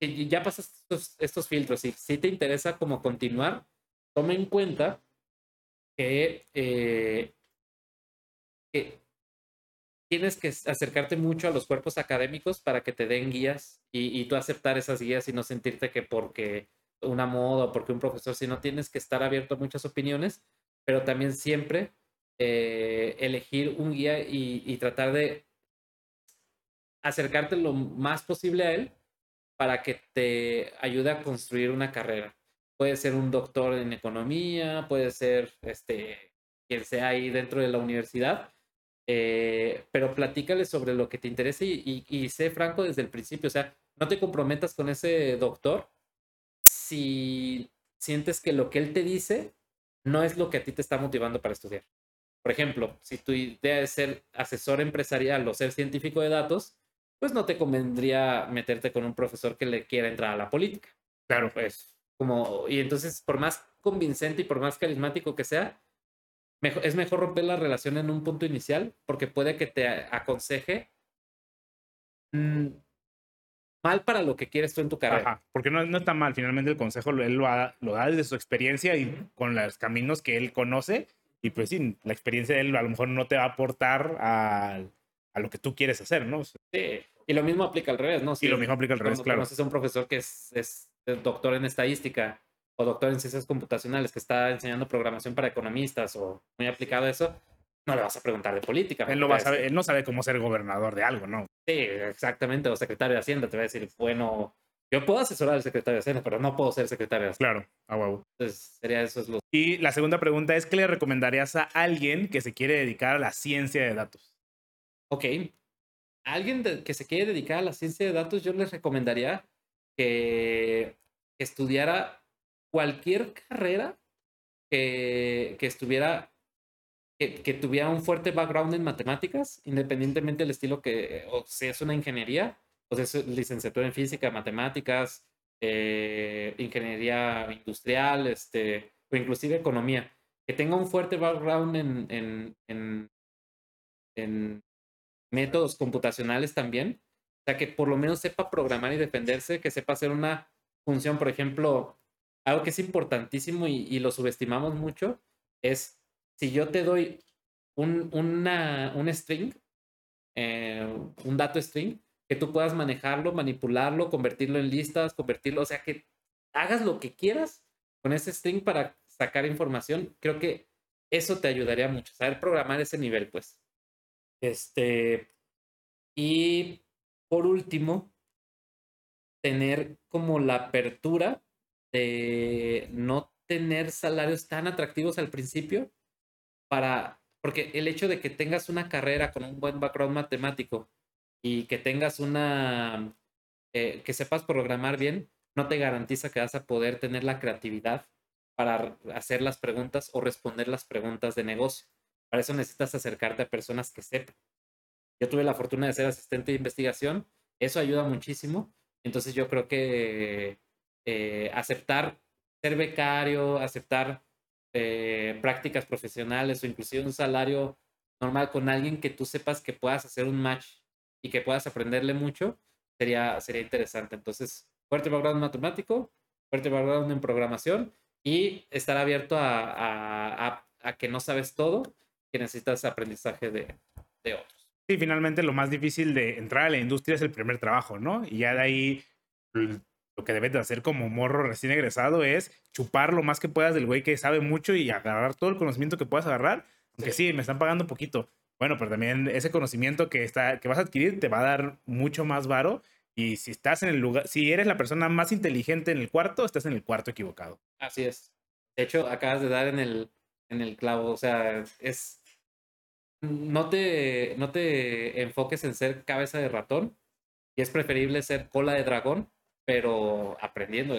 ya pasas estos, filtros y si te interesa como continuar, toma en cuenta que, eh, tienes que acercarte mucho a los cuerpos académicos para que te den guías y, tú aceptar esas guías y no sentirte que porque una moda o porque un profesor, sino tienes que estar abierto a muchas opiniones, pero también siempre eh, elegir un guía y tratar de acercarte lo más posible a él para que te ayude a construir una carrera. Puede ser un doctor en economía, puede ser este, quien sea ahí dentro de la universidad, eh, pero platícale sobre lo que te interese y, y, sé franco desde el principio. O sea, no te comprometas con ese doctor si sientes que lo que él te dice no es lo que a ti te está motivando para estudiar. Por ejemplo, si tu idea es ser asesor empresarial o ser científico de datos, pues no te convendría meterte con un profesor que le quiera entrar a la política. Claro. Pues, como, y entonces, por más convincente y por más carismático que sea, es mejor romper la relación en un punto inicial porque puede que te aconseje mm, mal para lo que quieres tú en tu carrera. Ajá, porque no, no está mal, finalmente el consejo él lo, lo da desde su experiencia y con los caminos que él conoce y pues sí, la experiencia de él a lo mejor no te va a aportar al a lo que tú quieres hacer, ¿no? Sí, y lo mismo aplica al revés, ¿no? Sí, lo mismo aplica al revés, claro. Conoces a un profesor que es, es, doctor en estadística o doctor en ciencias computacionales que está enseñando programación para economistas o muy aplicado a eso, no le vas a preguntar de política. Él no, va a saber, él no sabe cómo ser gobernador de algo, ¿no? Sí, exactamente, o secretario de Hacienda, te va a decir, bueno, yo puedo asesorar al secretario de Hacienda, pero no puedo ser secretario de Hacienda. Claro, a huevo. Entonces, sería eso es lo... Y la segunda pregunta es, ¿qué le recomendarías a alguien que se quiere dedicar a la ciencia de datos? Ok. alguien que se quiere dedicar a la ciencia de datos, yo les recomendaría que, estudiara cualquier carrera que, estuviera, que, tuviera un fuerte background en matemáticas, independientemente del estilo que, o si es una ingeniería, o sea, es licenciatura en física, matemáticas, eh, ingeniería industrial, este, o inclusive economía, que tenga un fuerte background en, en, en métodos computacionales también. O sea, que por lo menos sepa programar y defenderse, que sepa hacer una función, por ejemplo, algo que es importantísimo y, lo subestimamos mucho, es si yo te doy un, un string, eh, un dato string, que tú puedas manejarlo, manipularlo, convertirlo en listas, convertirlo, o sea, que hagas lo que quieras con ese string para sacar información, creo que eso te ayudaría mucho, saber programar ese nivel, pues. Este, y por último, tener como la apertura de no tener salarios tan atractivos al principio para, porque el hecho de que tengas una carrera con un buen background matemático y que tengas una eh, que sepas programar bien no te garantiza que vas a poder tener la creatividad para hacer las preguntas o responder las preguntas de negocio. Para eso necesitas acercarte a personas que sepan. Yo tuve la fortuna de ser asistente de investigación, eso ayuda muchísimo. Entonces yo creo que eh, aceptar ser becario, aceptar eh, prácticas profesionales o inclusive un salario normal con alguien que tú sepas que puedas hacer un match y que puedas aprenderle mucho, sería, sería interesante. Entonces, fuerte background matemático, fuerte background en programación y estar abierto a, que no sabes todo, que necesitas aprendizaje de, de otros. Sí, finalmente lo más difícil de entrar a la industria es el primer trabajo, ¿no? Y ya de ahí lo que debes de hacer como morro recién egresado es chupar lo más que puedas del güey que sabe mucho y agarrar todo el conocimiento que puedas agarrar. Aunque sí, me están pagando poquito. Bueno, pero también ese conocimiento que, está, que vas a adquirir te va a dar mucho más varo. Y si estás en el lugar, si eres la persona más inteligente en el cuarto, estás en el cuarto equivocado. Así es. De hecho, acabas de dar en el, en el clavo. O sea, es. No te, no te enfoques en ser cabeza de ratón. Y es preferible ser cola de dragón pero aprendiendo.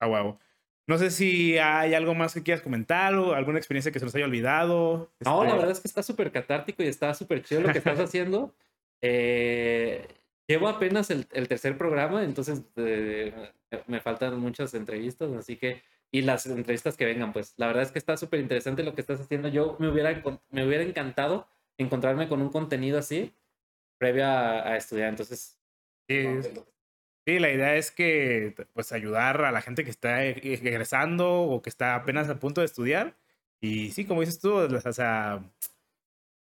Ah, wow. No sé si hay algo más que quieras comentar o alguna experiencia que se nos haya olvidado. No, la este verdad es que está súper catártico y está súper chido lo que estás haciendo. Eh, llevo apenas el, tercer programa, entonces eh, me faltan muchas entrevistas, así que, y las entrevistas que vengan, pues la verdad es que está súper interesante lo que estás haciendo. Yo me hubiera, me hubiera encantado encontrarme con un contenido así previo a, estudiar, entonces... Sí, Sí, la idea es que, pues, ayudar a la gente que está e-, egresando o que está apenas a punto de estudiar. Y sí, como dices tú, o sea,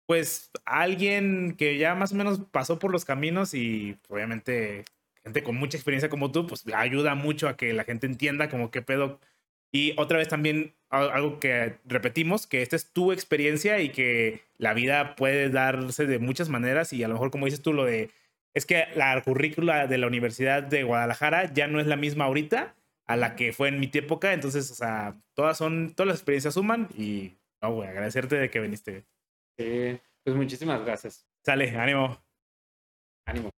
pues alguien que ya más o menos pasó por los caminos y obviamente gente con mucha experiencia como tú, pues ayuda mucho a que la gente entienda como qué pedo. Y otra vez también algo que repetimos, que esta es tu experiencia y que la vida puede darse de muchas maneras y a lo mejor como dices tú lo de es que la currícula de la Universidad de Guadalajara ya no es la misma ahorita a la que fue en mi época. Entonces, o sea, todas son, todas las experiencias suman y no, güey, agradecerte de que viniste. Sí, pues muchísimas gracias. Sale, ánimo. Ánimo.